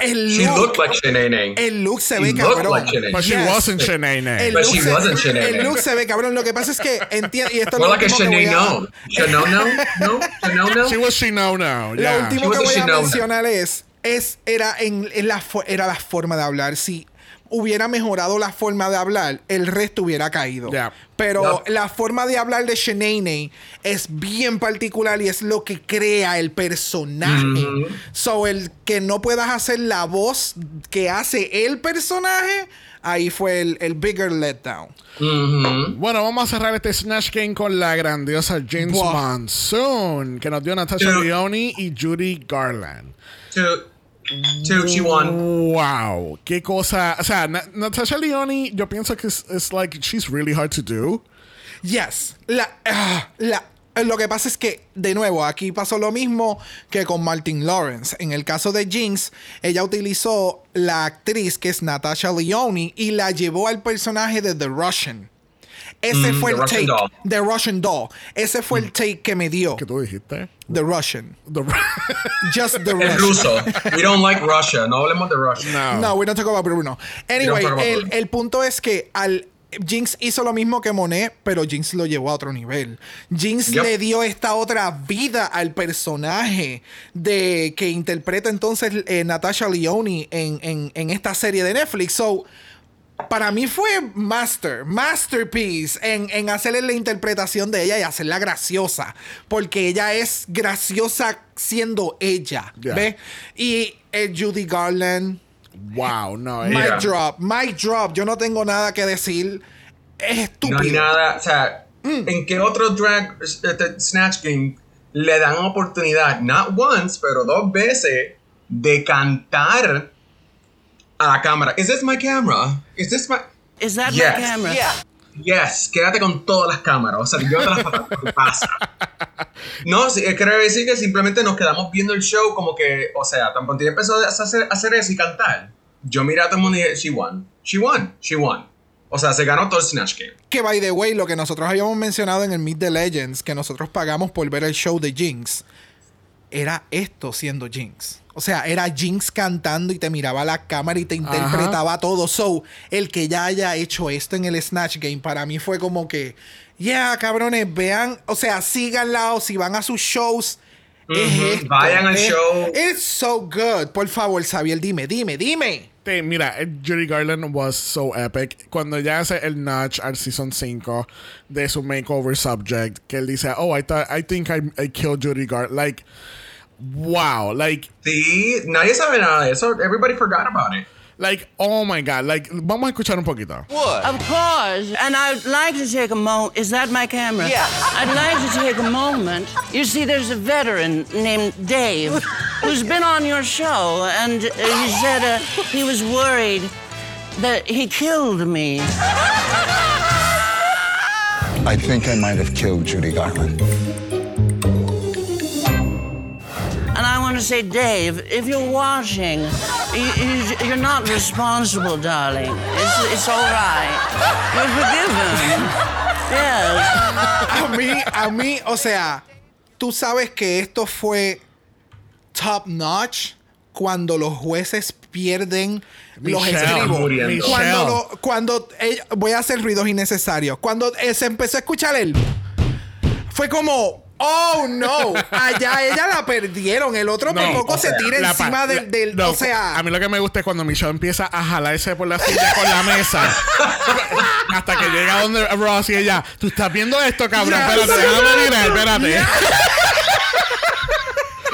El She look, looked like Shanae. el look se She ve looked cabrón. like Shanae. But she Yes. wasn't Shanae. El But look, she se, wasn't Shanae. el look se ve cabrón. Lo que pasa es que entiendo. Y esto es More lo like a último que Shanae voy a- no. Shanae no? No? Shanae no? She was she no no. Lo Yeah. último She que voy a mencionar es, es era, en, en la, era la forma de hablar. Si hubiera mejorado la forma de hablar, el resto hubiera caído. Pero la forma de hablar de Shanaynay es bien particular y es lo que crea el personaje. Mm. So, el que no puedas hacer la voz que hace el personaje, ahí fue el, el bigger letdown. Mm-hmm. Bueno, vamos a cerrar este Snatch Game con la grandiosa James wow. Monsoon, que nos dio Natasha Leone y Judy Garland. 221. Wow, qué cosa. O sea, Natasha Leone, yo pienso que es like she's really hard to do. Yes. La, ah, la, lo que pasa es que, de nuevo, aquí pasó lo mismo que con Martin Lawrence. En el caso de Jinx, ella utilizó la actriz que es Natasha Leone y la llevó al personaje de The Russian. Ese Mm, fue The el Russian take. Doll. The Russian Doll. Ese fue el take que me dio. ¿Qué tú dijiste? The Russian. The- Just the El Russian. ruso. We don't like Russia. No hablemos de Russia. no. No, we don't talk about Bruno. Anyway, about el, Bruno. el punto es que al Jinx hizo lo mismo que Monet, pero Jinx lo llevó a otro nivel. Jinx Yep. le dio esta otra vida al personaje de que interpreta entonces eh, Natasha Leone en, en- en esta serie de Netflix. So, para mí fue master, masterpiece en, en hacerle la interpretación de ella y hacerla graciosa. Porque ella es graciosa siendo ella. Yeah. ¿Ves? Y eh, Judy Garland. Wow, no. eh. Mic drop, mic drop. Yo no tengo nada que decir. Es No estúpido. hay nada, o sea, Mm. ¿en qué otro drag este, Snatch Game le dan oportunidad, not once, pero dos veces, de cantar a la cámara? ¿Is this my camera? ¿Is this my...? Is that Yes. my camera? Yes, quédate con todas las cámaras. O sea, yo te las casa. No, sí, eh, quiero decir que simplemente nos quedamos viendo el show como que, o sea, tan pronto empezó a hacer, a hacer eso y cantar. Yo miré a todo el mundo y dije, she won, she won, she won. O sea, se ganó todo el Snatch Game. Que by the way, lo que nosotros habíamos mencionado en el Meet the Legends, que nosotros pagamos por ver el show de Jinx, era esto siendo Jinx. O sea, era Jinx cantando y te miraba a la cámara y te interpretaba todo. So, el que ya haya hecho esto en el Snatch Game, para mí fue como que, yeah, cabrones, vean, o sea, síganla o si van a sus shows. Es Ujú, esto, vayan al es- show. It's so good. Por favor, Xavier, dime, dime, dime. Te- mira, eh, Judy Garland was so epic. Cuando ella hace el notch al season 5 de su makeover subject, que él dice, oh, I, thought, I think I, I killed Judy Garland. Like, wow. Like, Sí, nadie sabe nada de eso. Everybody forgot about it. like, oh my God. Like, vamos a escuchar un poquito. Of course. And I'd like to take a moment. Is that my camera? Yeah. I'd like to take a moment. You see, there's a veteran named Dave who's been on your show, and uh, he said uh, he was worried that he killed me. I think I might have killed Judy Garland. Want to say, Dave, if you're watching, you, you, you're not responsible, darling. It's, it's all right. You're forgiven. Yes. A mí, a mí, o sea, tú sabes que esto fue top notch cuando los jueces pierden los estribos. Cuando, lo- cuando ella- voy a hacer ruidos innecesarios. Cuando eh, se empezó a escuchar él, fue como, oh no, allá ella la perdieron. El otro No, tampoco o se sea, tira La encima la- del, del- no, o sea, a mí lo que me gusta es cuando Michelle empieza a jalarse por la silla con la mesa hasta que llega donde Ross y ella, tú estás viendo esto, cabrón, Ya, espérate, déjame mirar, espérate.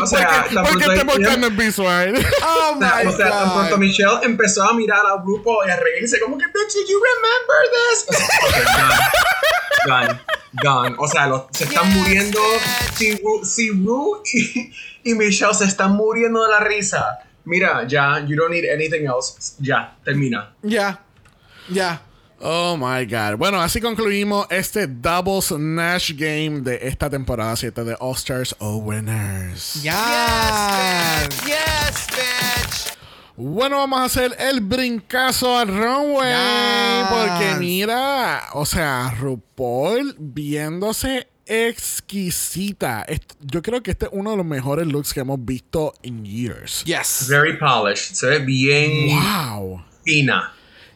O sea, ¿Por qué pronto este ella- podcast no es visual? oh sea, my o sea, tan pronto god. Michelle empezó a mirar al grupo y a reírse, como que, bitch, did you remember this? O sea, okay, gone, gone. O sea, los- se están muriendo. Si Ru, si Ru y, y Michelle se están muriendo de la risa. Mira, ya, you don't need anything else. Ya, termina. Ya, ya. Oh my god. Bueno, así concluimos este Double Snatch Game de esta temporada 7 de All Stars O Winners. Ya. Yes, bitch. Bueno, vamos a hacer el brincazo al runway. Yes. Porque mira, o sea, RuPaul viéndose exquisita. Yo creo que este es uno de los mejores looks que hemos visto en years. Yes. Very polished. Se ve bien Wow. fina.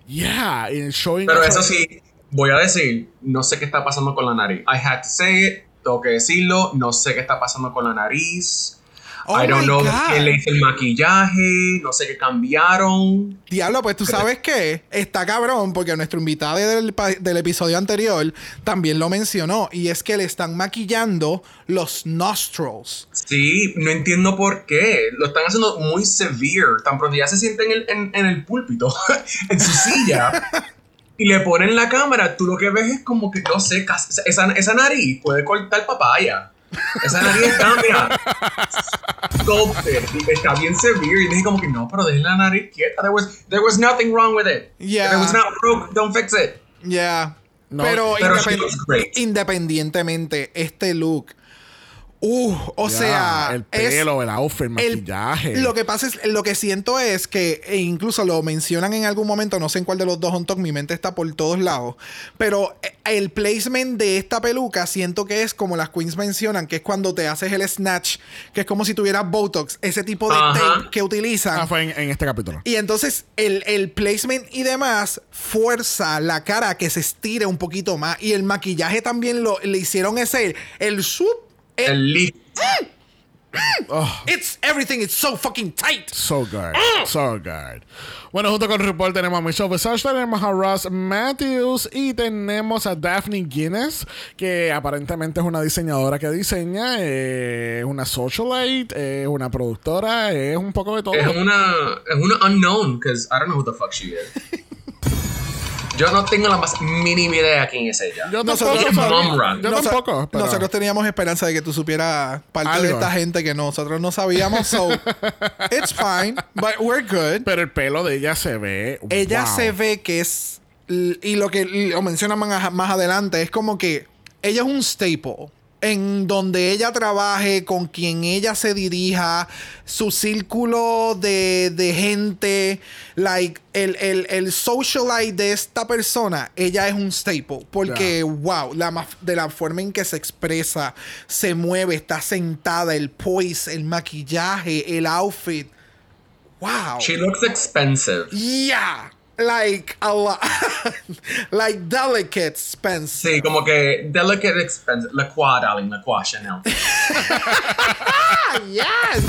Yeah, showing Pero eso sí, voy a decir, no sé qué está pasando con la nariz. I had to say it, tengo que decirlo, no sé qué está pasando con la nariz. Oh I don't know God. le hizo el maquillaje, no sé qué cambiaron. Diablo, pues tú sabes que está cabrón, porque nuestro invitado del, episodio anterior también lo mencionó, y es que le están maquillando los nostrils. Sí, no entiendo por qué. Lo están haciendo muy severe. Tan pronto ya se siente en el, en, en el púlpito, en su silla. Y le ponen la cámara, tú lo que ves es como que, no sé, esa, esa nariz puede cortar papaya. Esa nariz está, mira, sculpted, está bien severe. Y dije como que, no, pero dejen la nariz quieta. There was, there was nothing wrong with it. Yeah. If it was not broke, don't fix it. Ya. No, pero pero independ- independientemente, este look. Uh, o Ya, sea, el es- pelo, el outfit, el el- maquillaje. lo que pasa es, lo que siento es que, e incluso lo mencionan en algún momento, no sé en cuál de los dos on top, mi mente está por todos lados, pero eh, el placement de esta peluca siento que es como las queens mencionan, que es cuando te haces el snatch, que es como si tuvieras Botox, ese tipo de tape que utilizan. Ah, fue en, en este capítulo. Y entonces el, el placement y demás fuerza la cara a que se estire un poquito más. Y el maquillaje también lo, le hicieron ese, el swoop. El- El lift. it's everything, it's so fucking tight. So good. So good. Bueno, junto con RuPaul tenemos a Michelle Visage, tenemos a Ross Matthews y tenemos a Daphne Guinness, que aparentemente es una diseñadora que diseña, eh, es una socialite, es una productora, es un poco de todo. Es una, es una unknown, because I don't know who the fuck she is. Yo no tengo la más mínima idea quién es ella. Yo Nosotros- run. Yo tampoco. pero- Nosotros teníamos esperanza de que tú supieras parte de esta gente que nosotros no sabíamos. So, it's fine, but we're good. Pero el pelo de ella se ve. Ella wow. se ve que es. Y lo que lo mencionan más, más adelante es como que ella es un staple. En donde ella trabaje, con quien ella se dirija, su círculo de, de gente, like, el, el, el socialite de esta persona, ella es un staple. Porque, wow, la, de la forma en que se expresa, se mueve, está sentada, el poise, el maquillaje, el outfit. Wow. She looks expensive. Yeah, like a lot, like delicate Spence. Sí, como que delicate expensive. La Croix, darling, la Croix Chanel. Yes.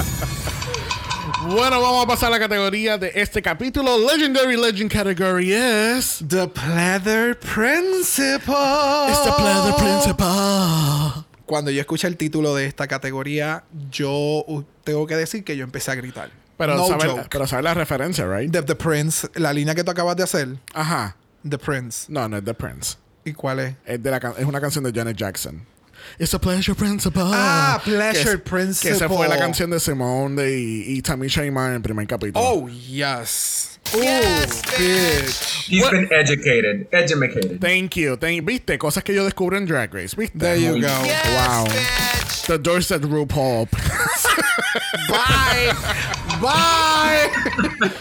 Bueno, vamos a pasar a la categoría de este capítulo. Legendary Legend category es. The Pleather Principal. It's the Pleather Principal. Cuando yo escuché el título de esta categoría, yo tengo que decir que yo empecé a gritar. Pero, no sabe, joke. pero sabe la referencia, right? The, The Prince, la línea que tú acabas de hacer, Ajá. The Prince. No, no es The Prince. ¿Y cuál es? Es, de la can- es una canción de Janet Jackson. It's a Pleasure Principal. Ah, Pleasure Que es- Principal. Que esa fue la canción de Simone de, y, y Tamisha Iman en el primer capítulo. Oh, yes. Oh, Yes, bitch. He's been educated. Educated. Thank you. Thank, ¿Viste? Cosas que yo descubro en Drag Race. ¿Viste? There you go. Yes, Wow. bitch. The Dorset RuPaul. Bye. Bye.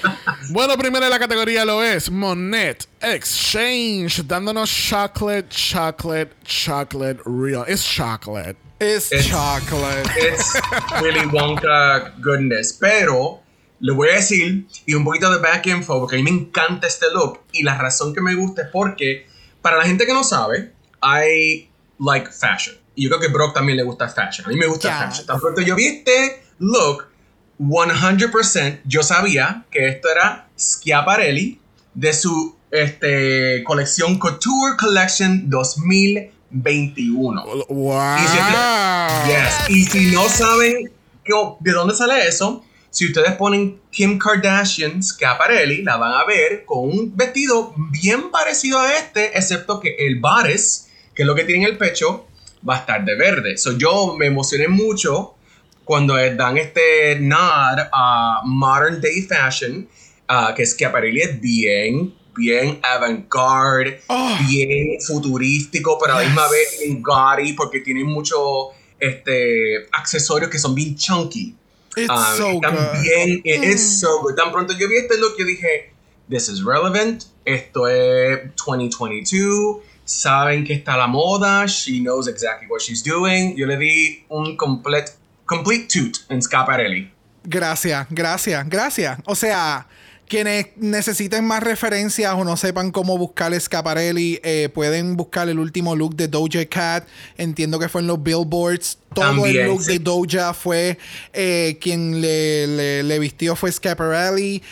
bueno, primero en la categoría lo es Monet Exchange, dándonos chocolate, chocolate, chocolate real. Es chocolate. It's It's- chocolate. It's Willy Wonka goodness. Pero le voy a decir, y un poquito de back info, porque a mí me encanta este look. Y la razón que me gusta es porque, para la gente que no sabe, I like fashion. Y yo creo que Brock también le gusta fashion. A mí me gusta Ya. fashion. Tan pronto yo vi este look, 100% yo sabía que esto era Schiaparelli de su este, colección Couture Collection 2021. Wow. Y si, yes. y si no saben que- de dónde sale eso, si ustedes ponen Kim Kardashian Schiaparelli, la van a ver con un vestido bien parecido a este, excepto que el bodice, que es lo que tiene en el pecho, va a estar de verde. So, yo me emocioné mucho cuando dan este nod a modern day fashion, ah, que Schiaparelli es bien, bien avant-garde, bien futurístico, pero a la misma vez bien gaudy, porque tiene muchos este, accesorios que son bien chunky. It's Ah, so good. también it is so good. Tan pronto yo vi este look, yo dije, this is relevant, esto es 2022, saben que está la moda, she knows exactly what she's doing. Yo le di un complete, complete toot en Scaparelli. Gracias, gracias, gracias. O sea, quienes necesiten más referencias o no sepan cómo buscar Scaparelli, eh, pueden buscar el último look de Doja Cat. Entiendo que fue en los billboards. Todo También, el look sí. de Doja fue eh, quien le, le- le vistió fue Scaparelli.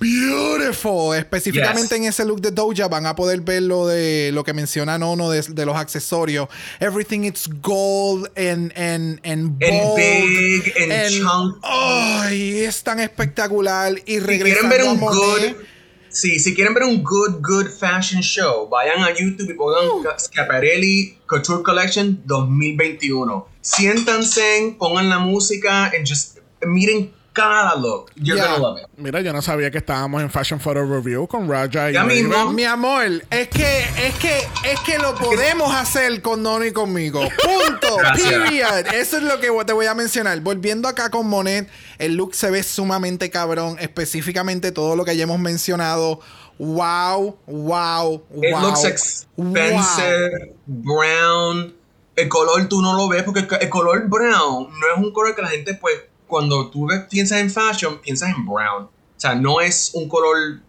Beautiful. Específicamente Yes. en ese look de Doja van a poder ver lo de lo que menciona Nono de, de los accesorios. Everything it's gold and and and And bold big and chunky. Ay, es tan espectacular y Si regresando quieren ver a un Monet, good, sí, si quieren ver un good, good fashion show, vayan a YouTube y pongan Uh. Schiaparelli Couture Collection 2021. Siéntanse, pongan la música and just miren cada look. You're Yeah. gonna love it. Mira, yo no sabía que estábamos en Fashion Photo Review con Raja y Ya mismo. Mi amor, es que, es que, es que lo podemos hacer con Nono y conmigo. Punto. Period. Eso es lo que te voy a mencionar. Volviendo acá con Monet, el look se ve sumamente cabrón. Específicamente todo lo que hayamos mencionado. Wow, wow, It wow. looks expensive, brown. El color tú no lo ves porque el color brown no es un color que la gente, pues, cuando tú piensas en fashion, piensas en brown. O sea, no es un color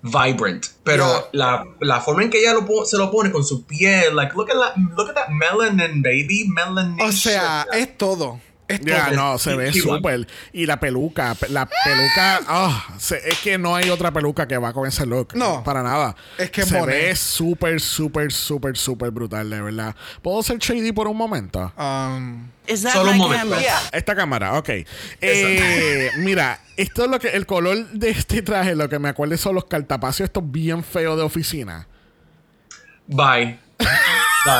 vibrant. Pero la, la forma en que ella lo se lo pone con su piel, like, look at, that, look at that melanin, baby. Melanin. O sea, es todo. Ya, no, se ve súper. Y la peluca, pe- la peluca, ah, se- es que no hay otra peluca que va con ese look. No. Para nada. Es que se ve súper, súper, súper, súper brutal, de verdad. ¿Puedo ser shady por un momento? Um, Solo un momento. Esta cámara, ok. Eh, mira, esto es lo que, el color de este traje, lo que me acuerdo son los cartapacios estos bien feos de oficina. Bye. te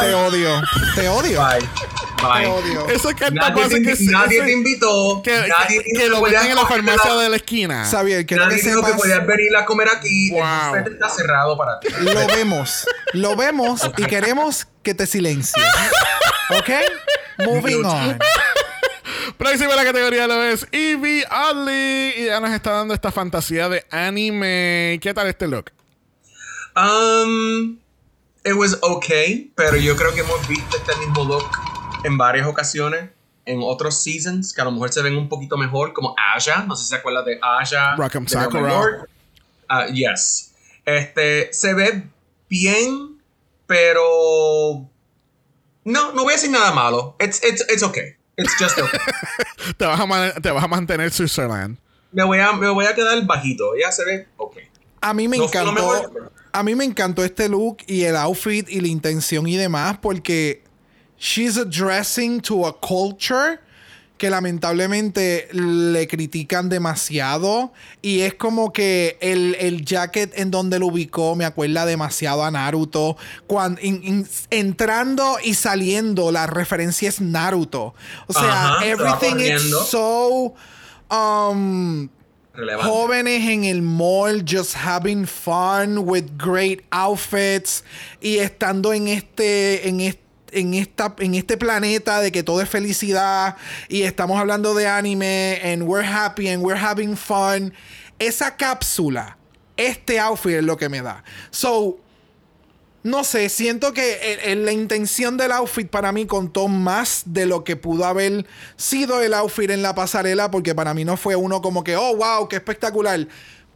Bye. odio. Te odio. Bye. Bye. Te odio. Esos Nadie, te, que, nadie ese- te invitó. que, nadie que- que lo venden en la farmacia la- de la esquina. Xavier, quiero Nadie que dijo que podías venir a comer aquí. Wow. El buffet está cerrado para ti. Lo vemos. Lo vemos y queremos que te silencies. ¿Ok? Moving on. Próxima la categoría lo es Evie Oddly. Y ya nos está dando esta fantasía de anime. ¿Qué tal este look? Um, it was okay, pero yo creo que hemos visto este mismo look en varias ocasiones en otros seasons que a lo mejor se ven un poquito mejor, como Aya. No sé si se acuerdan de Aya. Rock'em de Sakura. Ah, yes. Este se ve bien, pero no, no voy a decir nada malo. It's, it's, it's okay. It's just okay. Te vas a, te vas a mantener Switzerland. me, voy a, me voy a quedar bajito. Ya se ve ok. A mí me No encantó. A mí me encantó este look y el outfit y la intención y demás porque she's addressing to a culture que lamentablemente le critican demasiado y es como que el, el jacket en donde lo ubicó me acuerda demasiado a Naruto. Cuando entrando y saliendo la referencia es Naruto. O sea Ajá, everything is so um Relevante. jóvenes en el mall just having fun with great outfits y estando en este en este en, esta, en este planeta de que todo es felicidad y estamos hablando de anime and we're happy and we're having fun esa cápsula este outfit es lo que me da so no sé, siento que la intención del outfit para mí contó más de lo que pudo haber sido el outfit en la pasarela, porque para mí no fue uno como que, oh, wow, qué espectacular.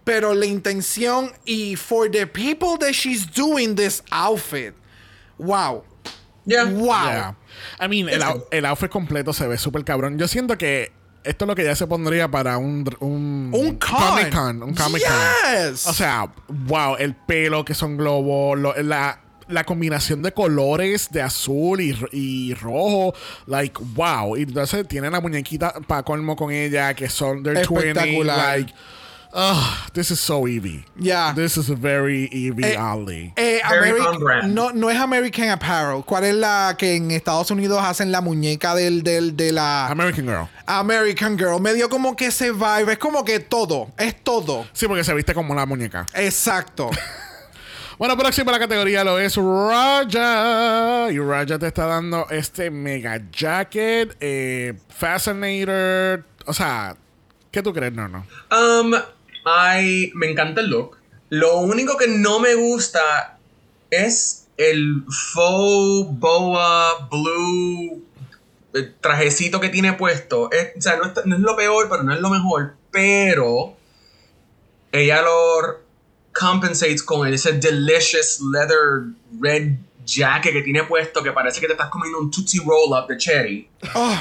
Pero la intención y for the people that she's doing this outfit, wow, Yeah. wow. Yeah. I mean, el, el outfit completo se ve súper cabrón. Yo siento que esto es lo que ya se pondría para un... Un, Un con. Comic Con. Un Comic Con. Yes. O sea, wow, el pelo que son globos, lo- la, la combinación de colores de azul y, ro- y rojo, like, wow. Y entonces tienen la muñequita para colmo con ella, que son their twinning, Espectacular. like, ah, this is so Eevee. Yeah. This is very Eevee Eh, Ali. Eh, Very Ameri- on brand. no, no es American Apparel. ¿Cuál es la que en Estados Unidos hacen la muñeca del, del, de la American Girl. American Girl? Me dio como que ese vibe. Es como que todo. Es todo. Sí, porque se viste como la muñeca. Exacto. Bueno, próxima la categoría lo es Raja. Y Raja te está dando este mega jacket, eh, Fascinator. O sea, ¿qué tú crees, no, no? Um, I, me encanta el look. Lo único que no me gusta es el faux boa blue trajecito que tiene puesto. Es- o sea, no es lo peor, pero no es lo mejor. Pero ella lo compensates con ese delicious leather red jacket que tiene puesto que parece que te estás comiendo un Tootsie Roll Up de cherry Oh,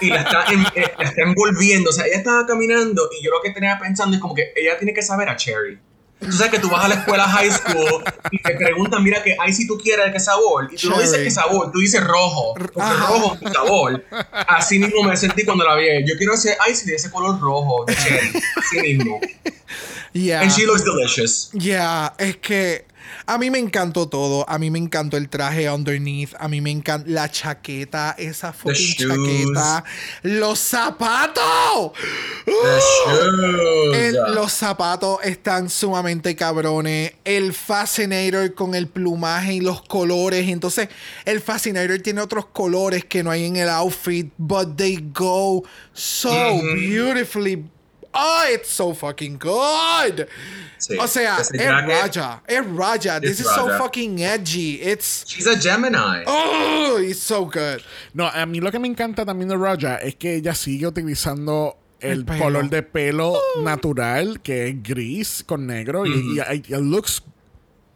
y la está, en- eh, la está envolviendo. O sea, ella estaba caminando y yo lo que tenía pensando es como que ella tiene que saber a Cherry. Tú sabes que tú vas a la escuela high school y te preguntan, mira, que ay, si tú quieres, ¿qué sabor? Y tú no dices qué sabor, tú dices rojo. Porque Ajá. rojo es mi sabor. Así mismo me sentí cuando la vi. Yo quiero ese ice de ese color rojo de cherry. Así mismo. yeah. And she looks delicious. Yeah, es que A mí me encantó todo. A mí me encantó el traje underneath. A mí me encanta la chaqueta, esa fucking chaqueta. Los zapatos. ¡Uh! El- los zapatos están sumamente cabrones. El Fascinator con el plumaje y los colores. Entonces, el Fascinator tiene otros colores que no hay en el outfit, but they go so beautifully. Oh, it's so fucking good. Sí. O sea, es Raja. Es Raja. This is so fucking edgy. It's. She's a Gemini. Oh, it's so good. No, a mí lo que me encanta también de Raja es que ella sigue utilizando el, color de pelo natural, que es gris con negro, y, y, y it looks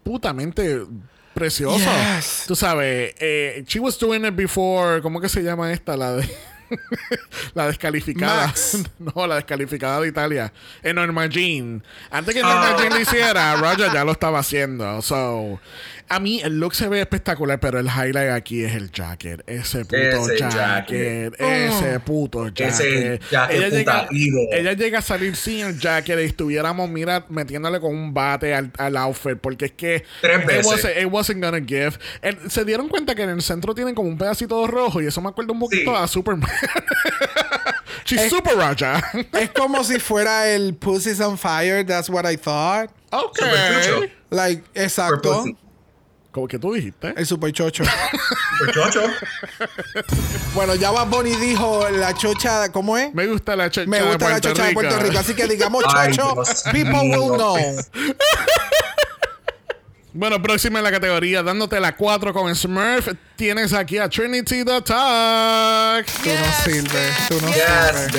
putamente precioso. Yes. Tú sabes, eh, she was doing it before, ¿cómo que se llama esta? La de... la descalificada. Max. No, la descalificada de Italia. En Norma Jean. Antes que Norma Jean lo hiciera, Roger ya lo estaba haciendo. So, a mí el look se ve espectacular, pero el highlight aquí es el jacket. Ese puto Ese jacket. jacket. Ese puto jacket. Ese jacket ella, llega, putativo. ella llega a salir sin el jacket y estuviéramos, mira, metiéndole con un bate al, al outfit. Porque es que. Tres it veces. wasn't- it wasn't gonna give. El- se dieron cuenta que en el centro tienen como un pedacito rojo y eso me acuerda un poquito Sí. a Superman. She's Es- super Raja. Es como si fuera el Pussy's on Fire. That's what I thought. Super ok. chocho. Like, exacto. Como que tú dijiste. El super chocho. Super chocho. bueno, ya Bad Bunny dijo la chocha, ¿cómo es? Me gusta la chocha Me gusta de la chocha de. Puerto Rico. Así que digamos chocho, people will know. Bueno, próxima en la categoría, dándote la 4 con Smurf, tienes aquí a Trinity the Talk. Tú no sirves, tú no Yes, sirves.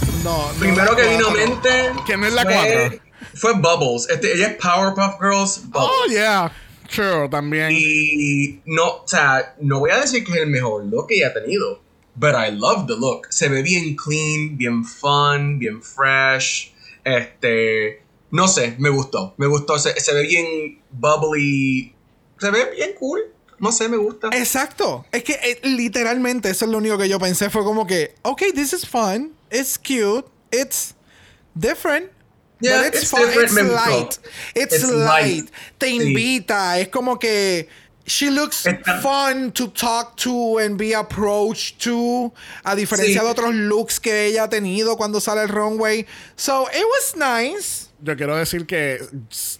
bitch. No, no Primero que vino a mente. ¿Quién es la fue- cuatro? Fue Bubbles. Este, ella es Powerpuff Girls. Bubbles. Oh, yeah. Sure, también. Y no, o sea, no voy a decir que es el mejor look que ella ha tenido. But I love the look. Se ve bien clean, bien fun, bien fresh. Este. No sé, me gustó. Me gustó. Se, se ve bien bubbly. Se ve bien cool. No sé, me gusta. Exacto. Es que eh, literalmente eso es lo único que yo pensé. Fue como que, ok, this is fun. It's cute. It's different. Yeah, but it's, it's fun. It's light. It's, It's light. light. Te Sí. invita. Es como que she looks fun to talk to and be approached to. A diferencia Sí. de otros looks que ella ha tenido cuando sale el runway. So it was nice. Yo quiero decir que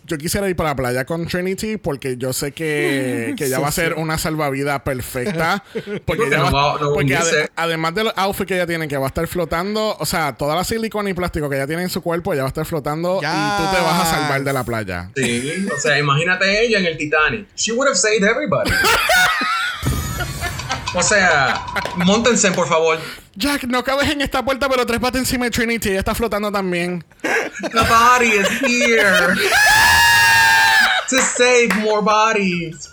yo quisiera ir para la playa con Trinity porque yo sé que, que ella va a ser una salvavidas perfecta. Porque, ella no va- no porque ade- además del outfit que ella tiene, que va a estar flotando, o sea, toda la silicona y plástico que ella tiene en su cuerpo, ella va a estar flotando y tú te vas a salvar de la playa. Sí, o sea, imagínate ella en el Titanic. She would have saved everybody. o sea, montense, por favor. Jack, no cabes en esta puerta, pero tres patas encima de Trinity. Ella está flotando también. The body is here to save more bodies.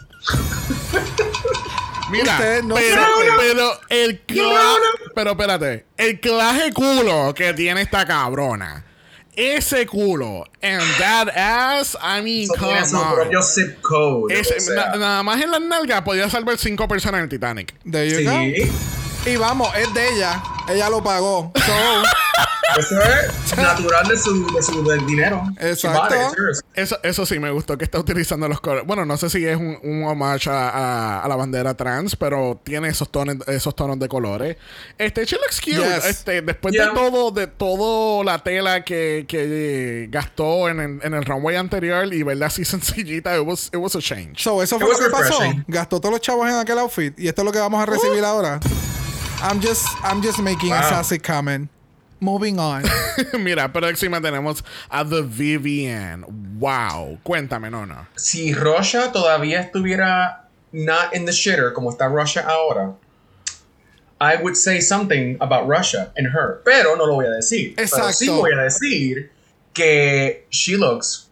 Mira, no pero, pero el cla- pero espérate, el claje culo que tiene esta cabrona. Ese culo and that ass, I mean, tiene come su on. propio zip code. Ese- o sea. na- nada más en las nalgas podía salvar cinco personas en el Titanic. There you go. Sí, Y vamos, es de ella. Ella lo pagó. So, eso es natural de su, de su del dinero. Exacto. Eso, eso sí me gustó que está utilizando los colores. Bueno, no sé si es un, un homage a, a- a la bandera trans, pero tiene esos tonos, esos tonos de colores. Este, she looks cute. Yes. Este, después Yeah. de todo, de todo la tela que, que gastó en el, en el runway anterior y verla así sencillita, it was, it was a change. so eso It fue lo que pasó. Gastó todos los chavos en aquel outfit. Y esto es lo que vamos a recibir ahora. I'm just, I'm just making a sassy comment. Moving on. Mira, próxima tenemos a The Vivian. Wow. Cuéntame, no, no. Si Russia todavía estuviera not in the shitter como está Russia ahora, I would say something about Russia and her. Pero no lo voy a decir. Pero Exacto. sí voy a decir que she looks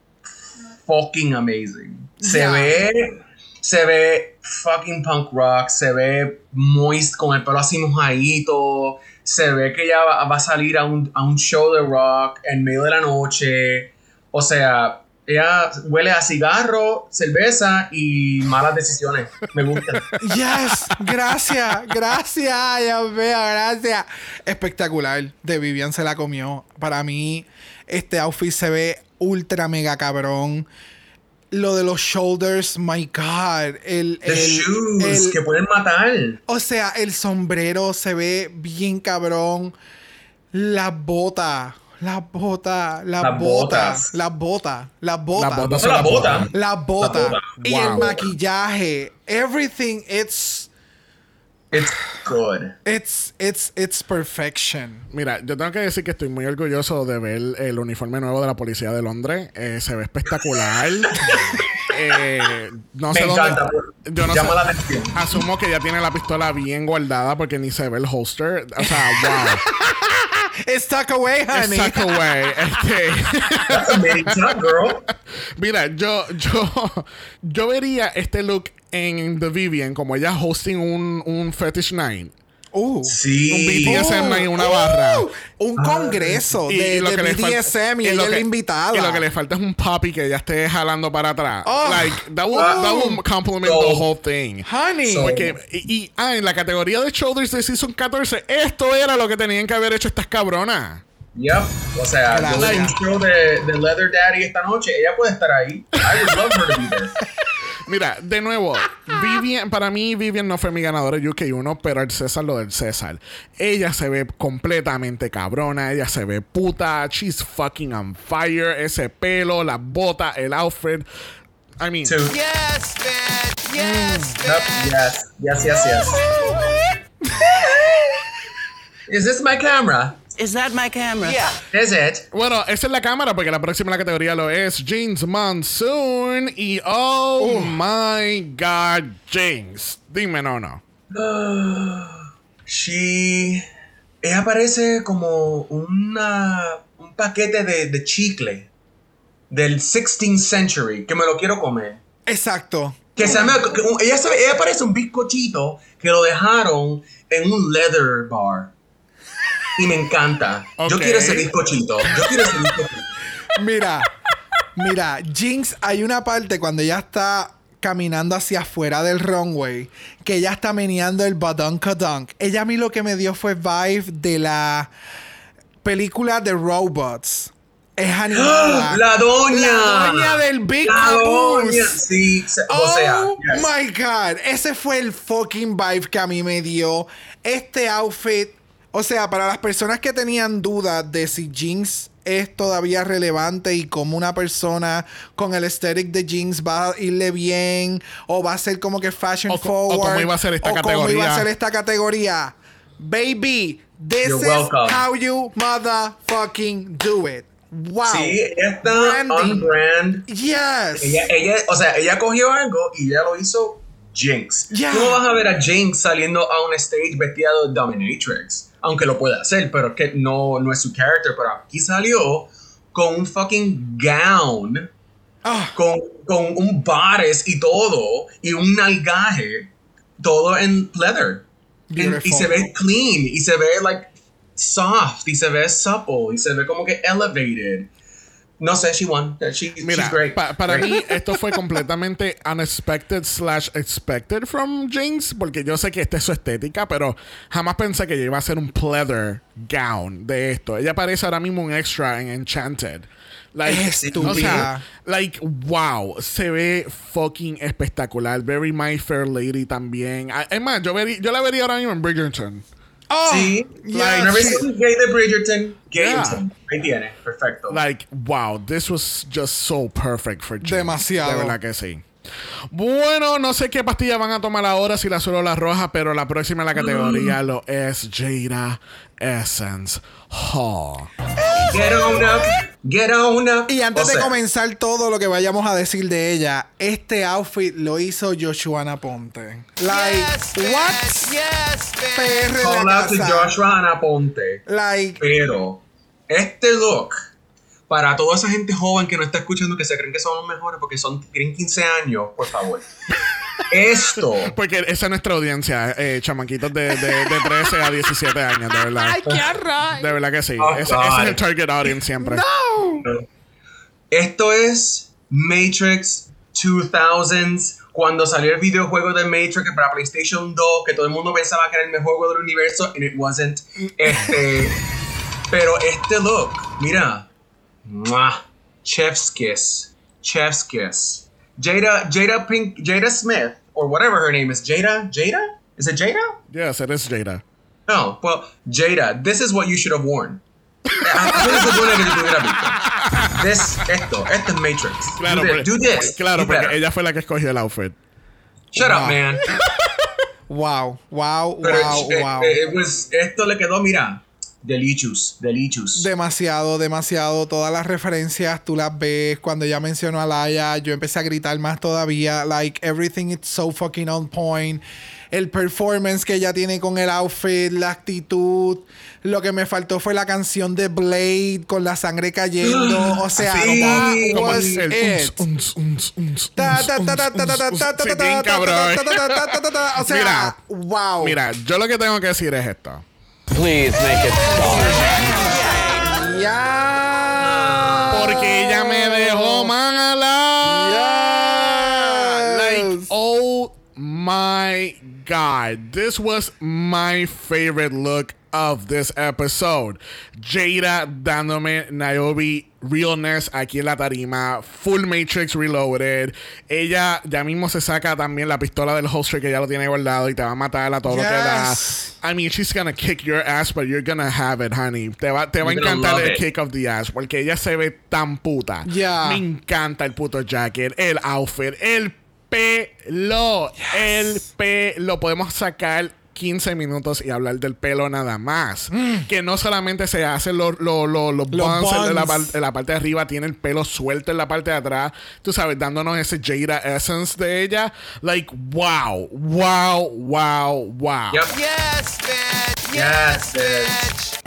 fucking amazing. Se ve se ve fucking punk rock, se ve moist con el pelo así mojadito, se ve que ella va, a salir a un, a un show de rock en medio de la noche. O sea, ella huele a cigarro, cerveza y malas decisiones. Me gusta. Yes, gracias, gracias, Dios mío, gracias. Espectacular. De Vivian se la comió. Para mí, este outfit se ve ultra mega cabrón. Lo de los shoulders, my God. El, The el- shoes el- que pueden matar. o sea, el sombrero se ve bien cabrón. La bota. La bota. La Las bota. botas. La bota. La bota. La bota. La bota. La bota. Y el maquillaje. Everything. It's. It's good. It's. It's. It's perfection. Mira, yo tengo que decir que estoy muy orgulloso de ver el uniforme nuevo de la policía de Londres. Eh, se ve espectacular. Eh, no Me sé dónde- encanta. Yo no Llama sé. la atención. Asumo que ya tiene la pistola bien guardada porque ni se ve el holster. O sea, wow. It's tuck away, honey. Suck away. Este, That's amazing, girl. mira, yo, yo, yo vería este look en The Vivian como ella hosting un, un Fetish Night. Uh. Sí. Un BDSM night, una Uh, barra. Un congreso Y- de, y lo de que BDSM y, y ella lo es la invitada. Y lo que le falta es un puppy que ella esté jalando para atrás. Oh. Like, that will, that will complement So- the whole thing. Honey. So- Porque, y, y- ah, en la categoría de Shoulders de Season 14, esto era lo que tenían que haber hecho estas cabronas. Yep. O sea, yo Gracias. vi un show de, de Leather Daddy esta noche. Ella puede estar ahí. I would love her to be there. Mira, de nuevo, Vivian, para mí Vivian no fue mi ganadora de UK1, pero el César lo del César. Ella se ve completamente cabrona, ella se ve puta, she's fucking on fire, ese pelo, las botas, el outfit. I mean, Two. Yes, bitch. Yes, Yep. Yes. Yes, yes, yes. Is this my camera? Is that my camera? Yeah. Is it? bueno, esa es la cámara porque la próxima en la categoría lo es James Monsoon y oh my god, James. Dime no, no. She. Ella parece como una. Un paquete de, de chicle. Del 16th century. Que me lo quiero comer. Exacto. Que se me- que un- ella, se- ella parece un bizcochito que lo dejaron en un leather bar. Y me encanta. Yo quiero ese bizcochito. Yo quiero ese bizcochito. Mira, mira, Jinx, hay una parte cuando ella está caminando hacia afuera del runway, que ella está meneando el badunk Ella a mí lo que me dio fue vibe de la película de Robots. Es animada. La doña. La doña del Big La doña. Sí, se- Oh o sea. yes. my god, ese fue el fucking vibe que a mí me dio. Este outfit, o sea, para las personas que tenían dudas de si Jinx es todavía relevante y como una persona con el aesthetic de Jinx va a irle bien o va a ser como que fashion O co- o forward cómo iba a ser esta o cómo iba a ser esta categoría. Baby, this You're is welcome. how you motherfucking do it. Wow. Sí, ella está Branding. on brand. Yes. Ella, ella, o sea, ella cogió algo y ella lo hizo Jinx. Yeah. Tú no vas a ver a Jinx saliendo a un stage vestida de Dominatrix. Aunque lo puede hacer, pero es que no, no es su character. Pero aquí salió con un fucking gown, Ah. con, con un bares y todo, y un nalgaje, todo en leather. En- y se ve clean, y se ve like soft, y se ve supple, y se ve como que elevated. No sé, she won. She, Mira, she's great. pa- para Great. mí esto fue completamente unexpected slash expected from Jinx, porque yo sé que esta es su estética, pero jamás pensé que ella iba a ser un pleather gown de esto. Ella parece ahora mismo un extra en Enchanted. Like, o sea, like, wow, se ve fucking espectacular. Very My Fair Lady también. Ah, Es más, yo, verí- yo la vería ahora mismo en Bridgerton. Oh, Sí, yes. una versión gay de Bridgerton. Gayton. Ahí tiene, perfecto. Like, wow, this was just so perfect for Jinx. Demasiado. De verdad que sí. Bueno, no sé qué pastilla van a tomar ahora, si la azul o la roja, pero la próxima en la categoría lo es Jada Essence Hall. Get on up, get on up. Y antes O de comenzar todo lo que vayamos a decir de ella, este outfit lo hizo Joshua Ponte. Like, Yes, what? Yes. PR de Call la out to casa. Joshua Anaponte. Like, Pero, este look, para toda esa gente joven que no está escuchando, que se creen que son los mejores porque son, tienen 15 años, por favor. Esto, Porque esa es nuestra audiencia, eh, chamaquitos de, de, de 13 a 17 años, de verdad. qué array. De verdad que sí. Oh, ese, es el target audience siempre. esto es Matrix 2000s. Cuando salió el videojuego de Matrix para PlayStation 2, que todo el mundo pensaba que era el mejor juego del universo, and it wasn't. Este, pero este look, mira, ¡mua! Chef's kiss, Chef's kiss. Jada, Jada Pink, Jada Smith, or whatever her name is. Jada, Jada, is it Jada? Yes, it is Jada. No, well, Jada, this is what you should have worn. Tú se supone que tú hubieras visto. This, esto, esto es Matrix. Claro, do, this, porque, do this. claro porque better. ella fue la que escogió el outfit. Shut up, man. Wow, wow, Pero, wow, eh, wow. eh, it was- esto le quedó, mira, delicious, delicious. Demasiado, demasiado. Todas las referencias tú las ves. Cuando ella mencionó a Laia, yo empecé a gritar más todavía. Like, everything is so fucking on point. El performance que ella tiene con el outfit, la actitud. Lo que me faltó fue la canción de Blade con la sangre cayendo. O sea, Sí. was el it. O sea, Mira, wow. Mira, yo lo que tengo que decir es esto. Please make it stop. Ya. Porque ella me dejó mala. Like, oh my God. This was my favorite look of this episode. Jada dándome Niobe realness aquí en la tarima. Full Matrix Reloaded. Ella ya mismo se saca también la pistola del holster que ya lo tiene guardado y te va a matar a todo lo que da. Yes. I mean, she's gonna kick your ass, but you're gonna have it, honey. Te va, te va a encantar el it. kick of the ass porque ella se ve tan puta. Yeah. Me encanta el puto jacket, el outfit, el pelo. El pelo. Podemos sacar 15 minutos y hablar del pelo nada más. Que no solamente se hacen los, los, los, los Mm. Los buns en la, buns. en la parte de arriba, tiene el pelo suelto en la parte de atrás. Tú sabes, dándonos ese Jada essence de ella. Like, wow, wow, wow, wow. Yep. Yes, bitch. Yes, bitch.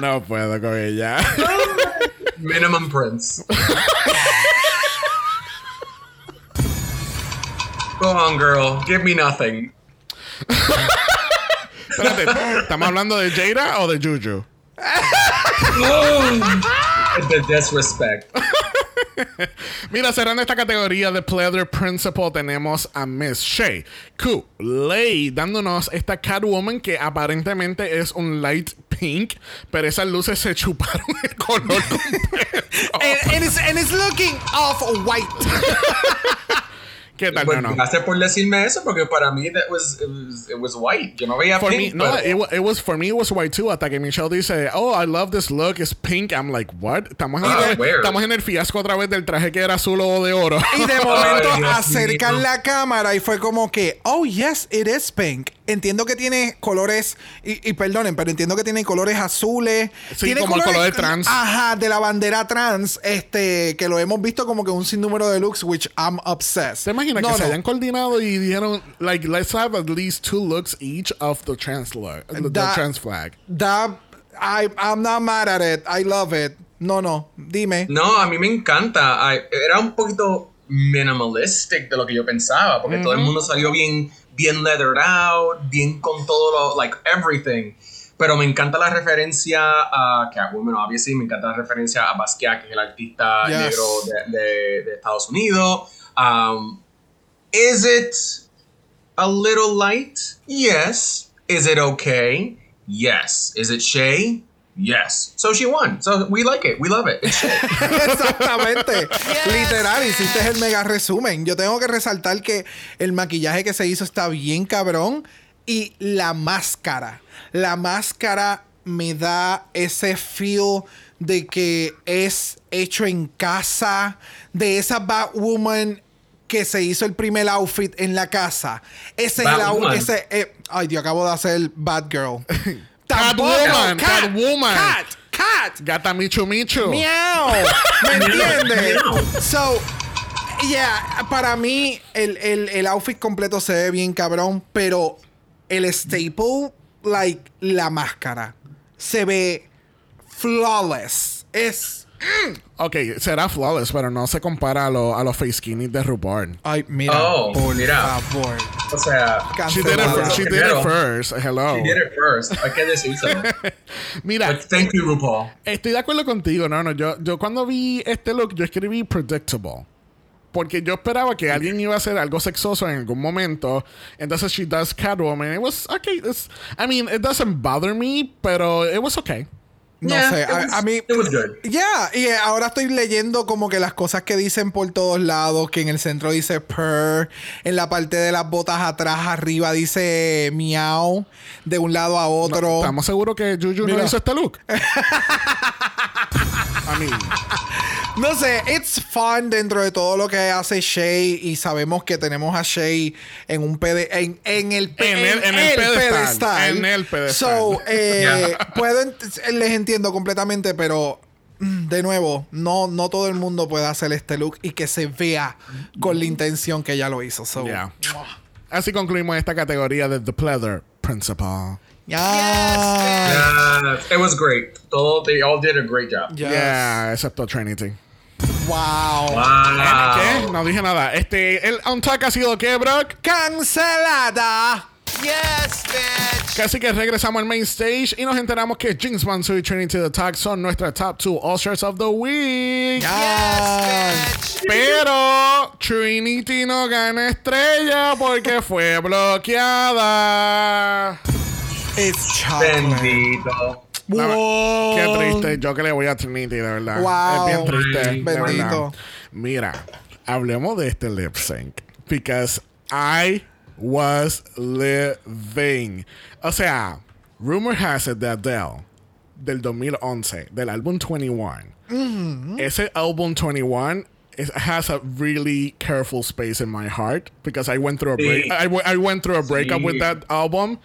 No puedo con ella. Minimum Prince. Go on, girl. Give me nothing. Espérate, ¿estamos hablando de Jada o de Juju? The disrespect. Mira, cerrando esta categoría de Pleather Principal, tenemos a Miss Shay Lay dándonos esta Catwoman que aparentemente es un light pink, pero esas luces se chuparon el color completo. And, and it's, and it's looking off white. ¿Qué tal? Pues, no, no. Gracias por decirme eso, porque para mí that was, it was, it was white. Yo no veía For me, pink, no, pero- it, wa- it was for me it was white too. Hasta que Michelle dice, "Oh, I love this look. It's pink." I'm like, "What?" Estamos en, Ah, el, estamos en el fiasco otra vez del traje que era azul o de oro. Y de momento Ay, acercan mío. la cámara y fue como que, oh, yes, it is pink. Entiendo que tiene colores, y, y perdonen, pero entiendo que tiene colores azules. Sí, tiene como el color de trans. Ajá, de la bandera trans, este, que lo hemos visto como que un sinnúmero de looks, which I'm obsessed. ¿Te imaginas No, que se no. hayan coordinado y dijeron, like, let's have at least two looks each of the trans look, the, the That- trans flag? That, I, I'm not mad at it. I love it. No, no, dime. No, a mí me encanta. Ay, era un poquito minimalistic de lo que yo pensaba, porque todo el mundo salió bien, bien leathered out, bien con todo lo, like everything. Pero me encanta la referencia a Catwoman, obviously. Me encanta la referencia a Basquiat, que es el artista Yes. negro de, de- de Estados Unidos. Um, is it a little light? Yes. Is it okay? Yes. Is it Shay? Yes. So she won. So we like it. We love it. It's. Exactamente. Literal, hiciste el mega resumen. Yo tengo que resaltar que el maquillaje que se hizo está bien cabrón. Y la máscara. La máscara me da ese feel de que es hecho en casa. De esa Batwoman que se hizo el primer outfit en la casa. Ese es el. Ese, eh, ay, Dios, acabo de hacer Batgirl. Catwoman, Cat, Catwoman. Cat, Cat. Gata Michu Michu. Miau. ¿Me entiendes? So, yeah, para mí el, el, el outfit completo se ve bien cabrón, pero el staple, like la máscara, se ve flawless. Es. Ok, será flawless, pero no se compara a, lo- a los face skinny de RuPaul. Ay, mira, Oh, por mira. favor. O sea, She did, it, she did it first. Hello. she did it first. Hay que decírselo. Mira, Like, thank you, RuPaul. estoy de acuerdo contigo. No, no, yo, yo cuando vi este look, yo escribí predictable. Porque yo esperaba que alguien iba a hacer algo sexoso en algún momento. Entonces she does Catwoman. It was okay. It's, I mean, it doesn't bother me, pero it was okay. No Yeah, sé, a, was- a mí... It was good. Ya, y eh, ahora estoy leyendo como que las cosas que dicen por todos lados, que en el centro dice purr, en la parte de las botas atrás, arriba dice miau, de un lado a otro. ¿Estamos seguros que Juju no Mira. hizo este look? A mí. No sé, it's fun dentro de todo lo que hace Shay y sabemos que tenemos a Shay en un pede en, en el, pe- En el- en el pedestal, en el pedestal. So, eh, Yeah. puedo ent- les entiendo completamente, pero mm, de nuevo, no, no todo el mundo puede hacer este look y que se vea con la intención que ella lo hizo. So, Yeah. Así concluimos esta categoría de The Pleather Principal. ya. Yeah, it was great. Todo, they all did a great job. Yes. Yeah, excepto Trinity. Wow. Wow. ¿Qué? No dije nada. Este, el on talk ha sido ¿qué, Brock? Cancelada. Yes, bitch. Casi que regresamos al main stage y nos enteramos que Jinx Mansu y Trinity the Tag son nuestras top two All-Stars of the Week. Yes, bitch. Pero Trinity no gana estrella porque fue bloqueada. It's chocolate. Bendito. Wow. Qué triste. Yo que le voy a Trinity, de verdad. Wow. Es bien triste. Ay, bendito. Mira, hablemos de este lip sync. Because I was living. O sea, rumor has it that Adele del 2011, del álbum 21. Ese álbum 21 is, has a really careful space in my heart because I went through a break. Sí. I, went through a breakup Sí. with that album.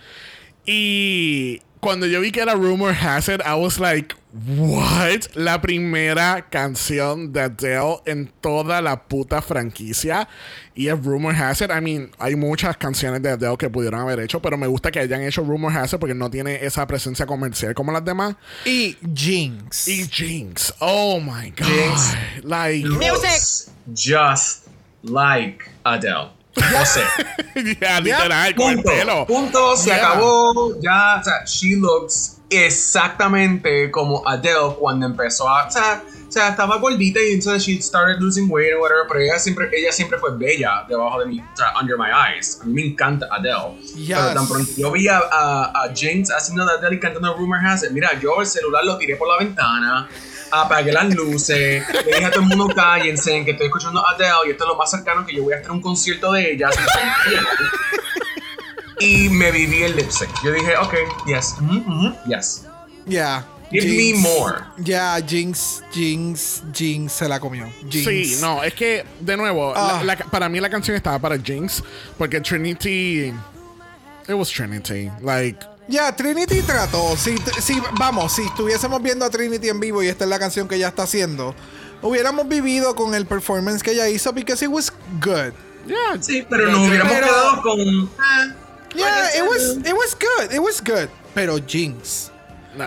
Y cuando yo vi que era Rumor Has It, I was like, what? La primera canción de Adele en toda la puta franquicia. Y es Rumor Has It. I mean, hay muchas canciones de Adele que pudieron haber hecho, pero me gusta que hayan hecho Rumor Has It porque no tiene esa presencia comercial como las demás. Y Jinx. Y Jinx. Oh my God. Jinx. Like, Looks just like Adele. No sé. ya, literal, con el Punto. pelo. Punto. Se Yeah. acabó. Ya. O sea, she looks exactamente como Adele cuando empezó a. O sea, o sea, estaba gordita y entonces she started losing weight or whatever. Pero ella siempre, ella siempre fue bella debajo de mi. Under my eyes. A mí me encanta Adele. Yes. Pero tan pronto yo vi a, a, a Jinx haciendo de Adele y cantando Rumor Has It. Mira, yo el celular lo tiré por la ventana. Apagué las luces, le dije a todo el mundo cállense, que estoy escuchando a Adele y esto es lo más cercano que yo voy a estar a un concierto de ella. y me viví el lip sync. Yo dije, ok, yes, mhm, mhm, yes. Yeah. Give me more. Ya, Jinx, Jinx, Jinx se la comió. Jinx. Sí, no, es que, de nuevo, Ah. la- la- para mí la canción estaba para Jinx, porque Trinity. It was Trinity. Like, Ya, Trinity trató. Si, si, vamos, si estuviésemos viendo a Trinity en vivo y esta es la canción que ella está haciendo, hubiéramos vivido con el performance que ella hizo because it was good. yeah. Sí, pero nos hubiéramos Pero- quedado con. eh, Yeah, it was, it was good, it was good. Pero Jinx.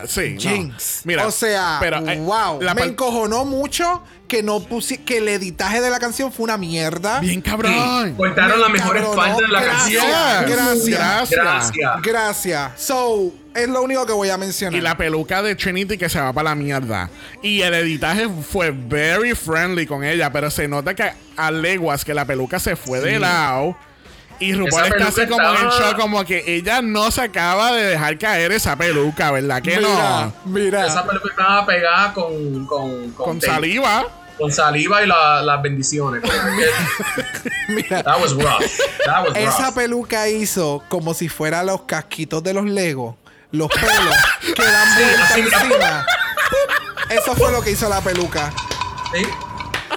Sí, no. Jinx. Mira, o sea, pero, eh, wow. la me encojonó mucho que no pusi que el editaje de la canción fue una mierda. Bien cabrón. Cortaron las Me mejores partes de la Gracias, canción. gracias. Gracias. Gracias. Gracias. So, es lo único que voy a mencionar. Y la peluca de Trinity que se va para la mierda. Y el editaje fue very friendly con ella, pero se nota que a leguas que la peluca se fue de lado. Y RuPaul está peluca así como en estaba- shock, como que ella no se acaba de dejar caer esa peluca, ¿verdad que mira, no? mira. Esa película estaba pegada con. con, Con saliva. Con saliva y la- las bendiciones. Mira. That was rough. That was Esa rough. peluca hizo como si fuera los casquitos de los Legos. Los pelos que dan vuelta así. encima. Eso fue lo que hizo la peluca. Sí.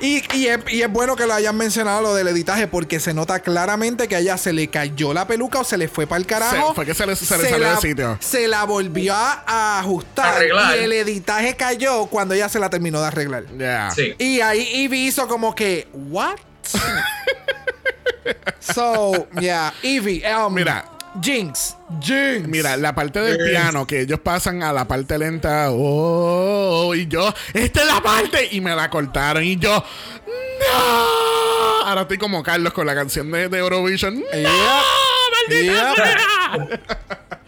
Y, y es, y es bueno que lo hayan mencionado lo del editaje porque se nota claramente que a ella se le cayó la peluca o se le fue para el carajo. Se- fue que se le- se le salió la, del sitio. Se la volvió a, a ajustar Arreglar. y el editaje cayó cuando ella se la terminó de arreglar. Yeah. Sí. Y ahí Ivy hizo como que, ¿what? so, yeah, Ivy, um, Mira. Jinx, Jinx. Mira, la parte del piano que ellos pasan a la parte lenta, oh, y yo, esta es la parte, y me la cortaron, y yo, no. Ahora estoy como Carlos con la canción de, de Eurovision. ¡No! ¡Maldita sea!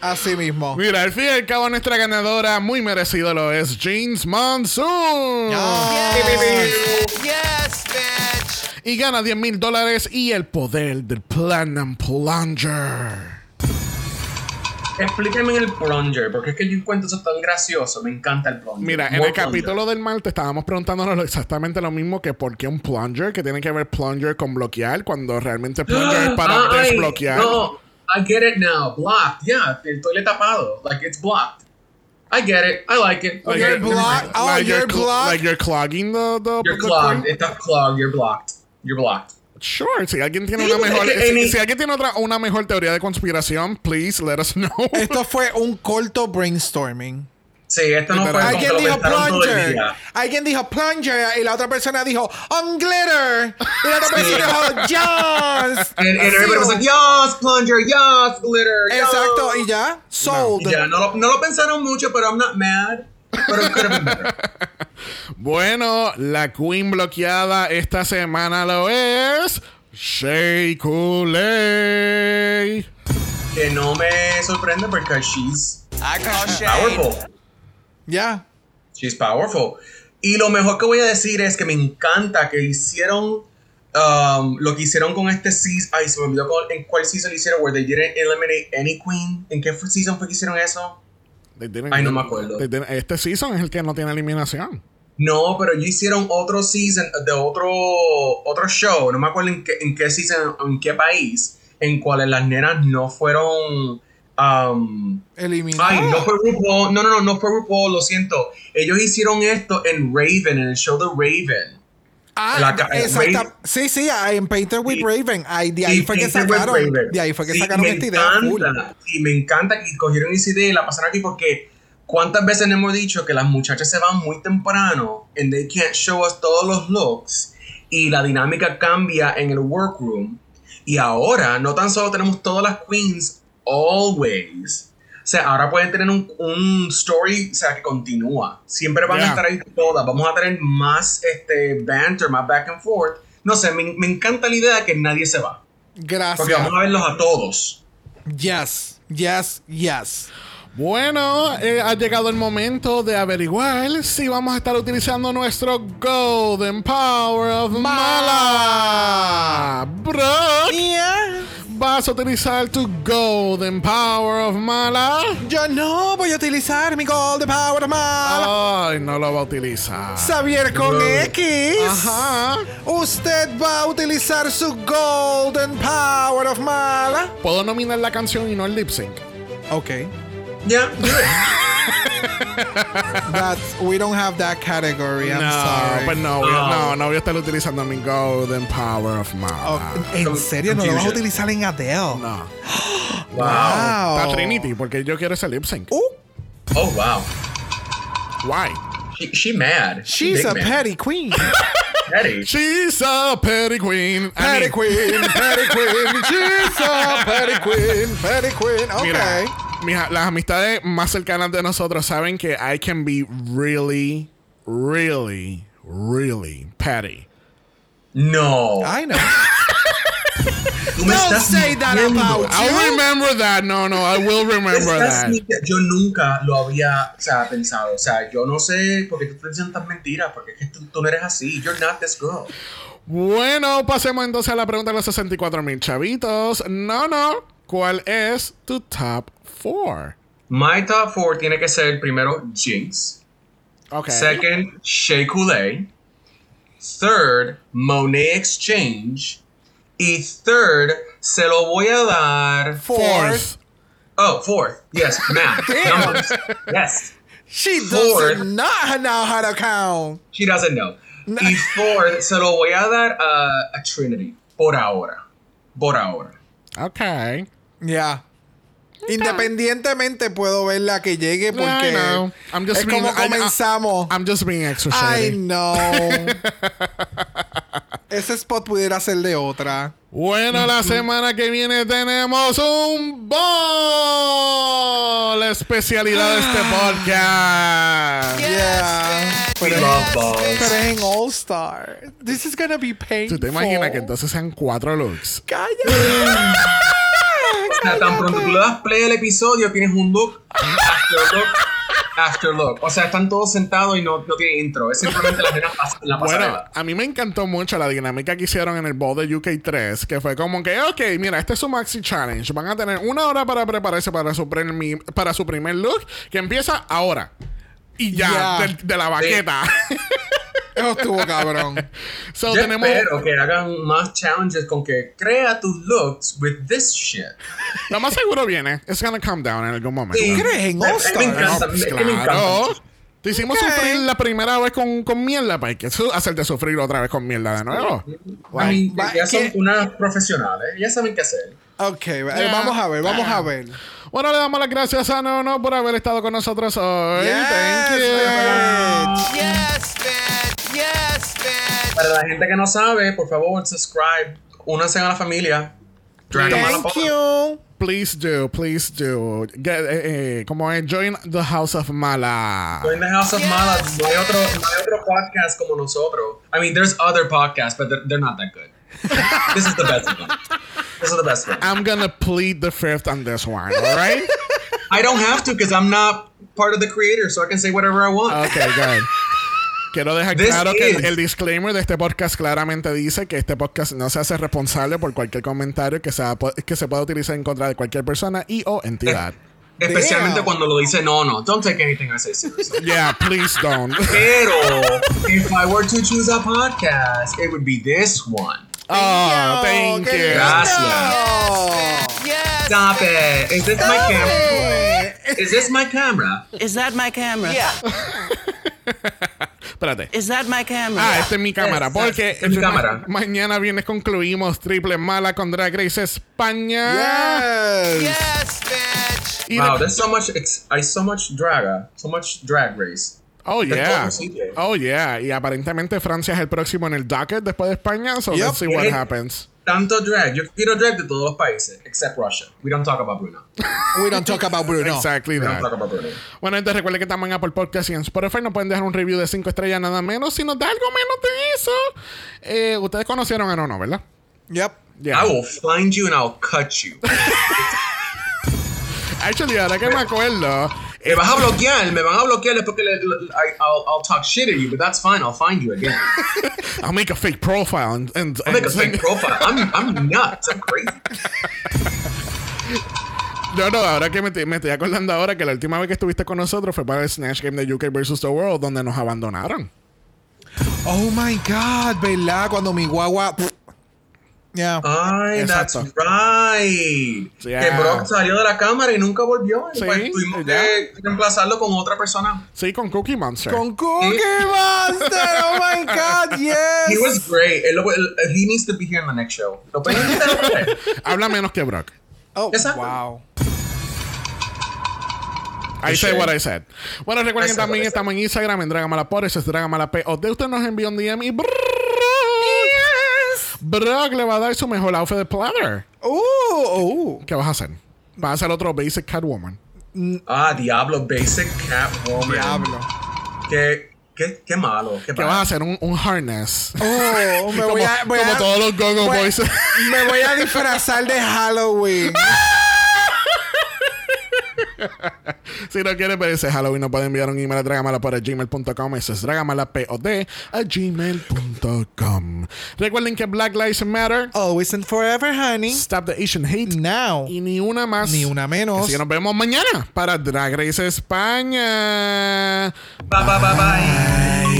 Así mismo. Mira, al fin y al cabo, nuestra ganadora, muy merecido lo es, James Monsoon. Yes, bitch. Y gana 10 mil dólares y el poder del Platinum Plunger. Explíqueme el plunger, porque es que yo encuentro eso tan gracioso. Me encanta el plunger. Mira, en el plunger. capítulo del martes estábamos preguntándonos exactamente lo mismo que por qué un plunger, que tiene que ver plunger con bloquear, cuando realmente plunger es para Ay, desbloquear. No, I get it now. Blocked. Yeah, el toilet tapado. Like it's blocked. I get it. I like it. Like You're blocked. Oh, like you're blocked. Like you're clogging the, the, You're the clogged. queen. Estás clogged. You're blocked. You're blocked. Sure, si alguien tiene una mejor, que si, alguien tiene otra una mejor teoría de conspiración, please let us know. Esto fue un corto brainstorming. Sí, esto no fue Alguien dijo plunger. Alguien dijo plunger y la otra persona dijo on glitter. Y la otra persona dijo Jones. And, and everybody was like, yes, plunger, yes, glitter, yes. Exacto, y ya. Sold. Y ya, no lo, no lo pensaron mucho, pero I'm not mad. Pero. Bueno, la queen bloqueada esta semana lo es Coulee. que no me sorprende porque she's I call powerful. Ya. She's powerful. Y lo mejor que voy a decir es que me encanta que hicieron um, lo que hicieron con este season. Ay, se me olvidó en cuál season lo hicieron, where they didn't eliminate any queen. ¿En qué season fue que hicieron eso? They didn't- Ay, no me acuerdo. they didn't- Este season es el que no tiene eliminación. No, pero ellos hicieron otro season de otro, otro show, no me acuerdo en qué, en qué season, en qué país, en cuales las nenas no fueron... um, Eliminado. Ay, no fue RuPaul. No, no, no, no fue RuPaul, lo siento. Ellos hicieron esto en Raven, en el show de Raven. Ah, La exacta. Raven- Sí, sí, en Painter with. Raven. Ay, de ahí fue que sacaron. De ahí fue que Sí, sacaron esta idea. Y me encanta que cogieron esa idea y la pasaron aquí porque cuántas veces hemos dicho que las muchachas se van muy temprano and they can't show us todos los looks y la dinámica cambia en el workroom. Y ahora no tan solo tenemos todas las queens always. Sea, ahora pueden tener un, un story, o sea, que continúa. Siempre van Yeah. a estar ahí todas. Vamos a tener más este, banter, más back and forth. No sé, me, me encanta la idea de que nadie se va. Porque Gracias. vamos a verlos a todos. Yes, yes, yes. Bueno, eh, ha llegado el momento de averiguar si vamos a estar utilizando nuestro Golden Power of Mala. Brock, Yeah. ¿Vas a utilizar tu Golden Power of Mala? Yo no voy a utilizar mi Golden Power mal. Ay, no lo va a utilizar. Xavier con No. X. Ajá. Usted va a utilizar su Golden Power of Mala. Puedo nominar la canción y no el lip sync. Ok. Yeah, do it. That's, we don't have that category. I'm no, sorry. But no, voy a- Oh. no, no voy a estar utilizando mi Golden Power of Mala. Oh, ¿En serio? ¿No lo vas a Confusion. utilizar en Adele? No. Wow. Wow. Está Trinity, porque yo quiero ese lip sync. Uh, Oh, wow. Why? She, she mad. she's Big a mad. petty queen. Petty. She's a petty queen. I petty mean, queen, petty queen. She's a petty queen, petty queen. Okay. Mira, mija, las amistades más cercanas de nosotros saben que I can be really, really, really petty. No. I know. Don't say that about I'll remember that. No, no, I will remember that. Yo nunca lo había o sea, pensado. O sea, yo no sé por qué tú estás diciendo tantas mentiras. Porque es que tú, tú no eres así. You're not this girl. Bueno, pasemos entonces a la pregunta de los 64 mil chavitos. No, no. ¿Cuál es tu top 4? My top four tiene que ser primero Jinx. Okay. Second, Shea Coulee. Third, Monet Exchange. Y third, se lo voy a dar. Fourth. Oh, fourth. Yes, math. Numbers. Yes. She Fourth. does not know how to count. She doesn't know. Y fourth, se lo voy a dar a, a Trinity. Por ahora. Por ahora. Okay. Ya. Independientemente puedo ver la que llegue porque know. I'm just es being- como comenzamos. I'm just being extra I know. Ese spot pudiera ser de otra. Bueno, la semana que viene tenemos un ball. La especialidad de este podcast. Yeah. We Pero, love balls. pero es en All Star. This is gonna be painful. ¿Tú te imaginas que entonces sean cuatro looks? Calla. O sea, tan pronto tú le das play al episodio, tienes un look, after look, after look. O sea, están todos sentados y no, no tiene intro. Es simplemente la en la Bueno, pasarela. a mí me encantó mucho la dinámica que hicieron en el Bowl de UK3, que fue como que, ok, mira, este es su Maxi Challenge. Van a tener una hora para prepararse para su, para su primer look, que empieza ahora. Y ya, de, la baqueta. Eso estuvo cabrón. so, Yo tenemos. espero que hagan más challenges con que crea tus looks with this shit. Lo más seguro viene. It's gonna come down en algún momento. Sí. crees en All Me encanta, No, pues, es que me encanta. claro. Te hicimos Ok. sufrir la primera vez con, con mierda, para que su- hacerte sufrir otra vez con mierda de nuevo. I mean, Va- ya son ¿qué? unas profesionales, ya saben qué hacer. Ok, eh, Ya. vamos a ver, vamos a ver. Bueno, le damos las gracias a Nono por haber estado con nosotros hoy. Yes, Thank you. bitch. Yes, bitch. Yes, bitch. Para la gente que no sabe, por favor, subscribe. Únanse a la familia. Dragon Thank you. Please do, please do. Get, eh, eh, como es Join the House of Mala. In the House of Mala, no hay, otro, no hay otro podcast como nosotros. I mean, there's other podcasts, but they're, they're not that good. this is the best one. This is the best one. I'm gonna plead the fifth on this one, alright? I don't have to because I'm not part of the creator, so I can say whatever I want. Ok, good. Quiero dejar This claro que el, is- el disclaimer de este podcast claramente dice que este podcast no se hace responsable por cualquier comentario que, sea, que se pueda utilizar en contra de cualquier persona y o entidad. Especialmente Damn. cuando lo dice no, no. Don't take anything I say seriously. Yeah, please don't. Pero, if I were to choose a podcast, it would be this one. Oh, thank you. Gracias. Yes. Stop it. Is this my camera? Is this my camera? Is that my camera? Yeah. Espérate. Is that my camera? Ah, esta es mi cámara. Yes, porque es mi ma- cámara. mañana viernes concluimos Triple Mala con Drag Race España. Yes. Yes, bitch. Y Wow, there's so much. I so much drag, so much drag race. oh, yeah. Oh, yeah. Y aparentemente Francia es el próximo en el docket después de España. So Yep. let's see what happens. Tanto drag. Yo quiero drag de todos los países, except Russia. We don't talk about Bruno. We don't talk about Bruno. Exactly We don't that. talk about Bruno. Bueno, gente, recuerden que estamos en Apple Podcast y en Spotify. Nos pueden dejar un review de 5 estrellas nada menos. Si nos da algo menos de eso. Eh, ustedes conocieron a Nono, ¿verdad? Yep. Yeah. I will find you and I'll cut you. Actually, ahora que me acuerdo. Me vas a bloquear, me van a bloquear después que le, I, I'll, I'll talk shit at you, but that's fine. I'll find you again. I'll make a fake profile and, and, I'll make a fake profile. I'm, I'm nuts. I'm crazy. No, no, ahora que me, te- me estoy acordando ahora que la última vez que estuviste con nosotros fue para el Snatch Game de UK vs. The World, donde nos abandonaron. Oh my God, ¿verdad? Cuando mi guagua. Yeah. Ay, that's Exacto. right. Yeah. Que Brock salió de la cámara y nunca volvió. Y Sí, pues tuvimos que reemplazarlo con otra persona. Sí, con Cookie Monster. Con Cookie Monster. Oh my God, He yes. was great. Él he needs to be here in the next show. Lo pueden. Habla menos que Brock. Oh, Exacto. wow. I say what I said. Bueno, recuerden I que said también estamos en Instagram, en Dragamalapod, eso es Dragamalap. O de usted nos envió un DM y Brock, Brock le va a dar su mejor outfit de platter. Uh, uh. ¿Qué vas a hacer? ¿Vas a hacer otro basic Catwoman? Ah, Diablo Basic Catwoman. Diablo. Qué, qué, qué malo. Qué ¿Qué vas a hacer? Un, un harness. Oh, me como voy a. voy como a- todos los Go-Go Boys. Me voy a disfrazar de Halloween. Si no quiere ver ese Halloween, nos puede enviar un email a dragamalapod.gmail.com. Eso es dragamalapod a gmail.com. Recuerden que Black Lives Matter. Always and forever, honey. Stop the Asian Hate. Now. Y ni una más. Ni una menos. Así que nos vemos mañana para Drag Race España. Bye, bye, bye, bye.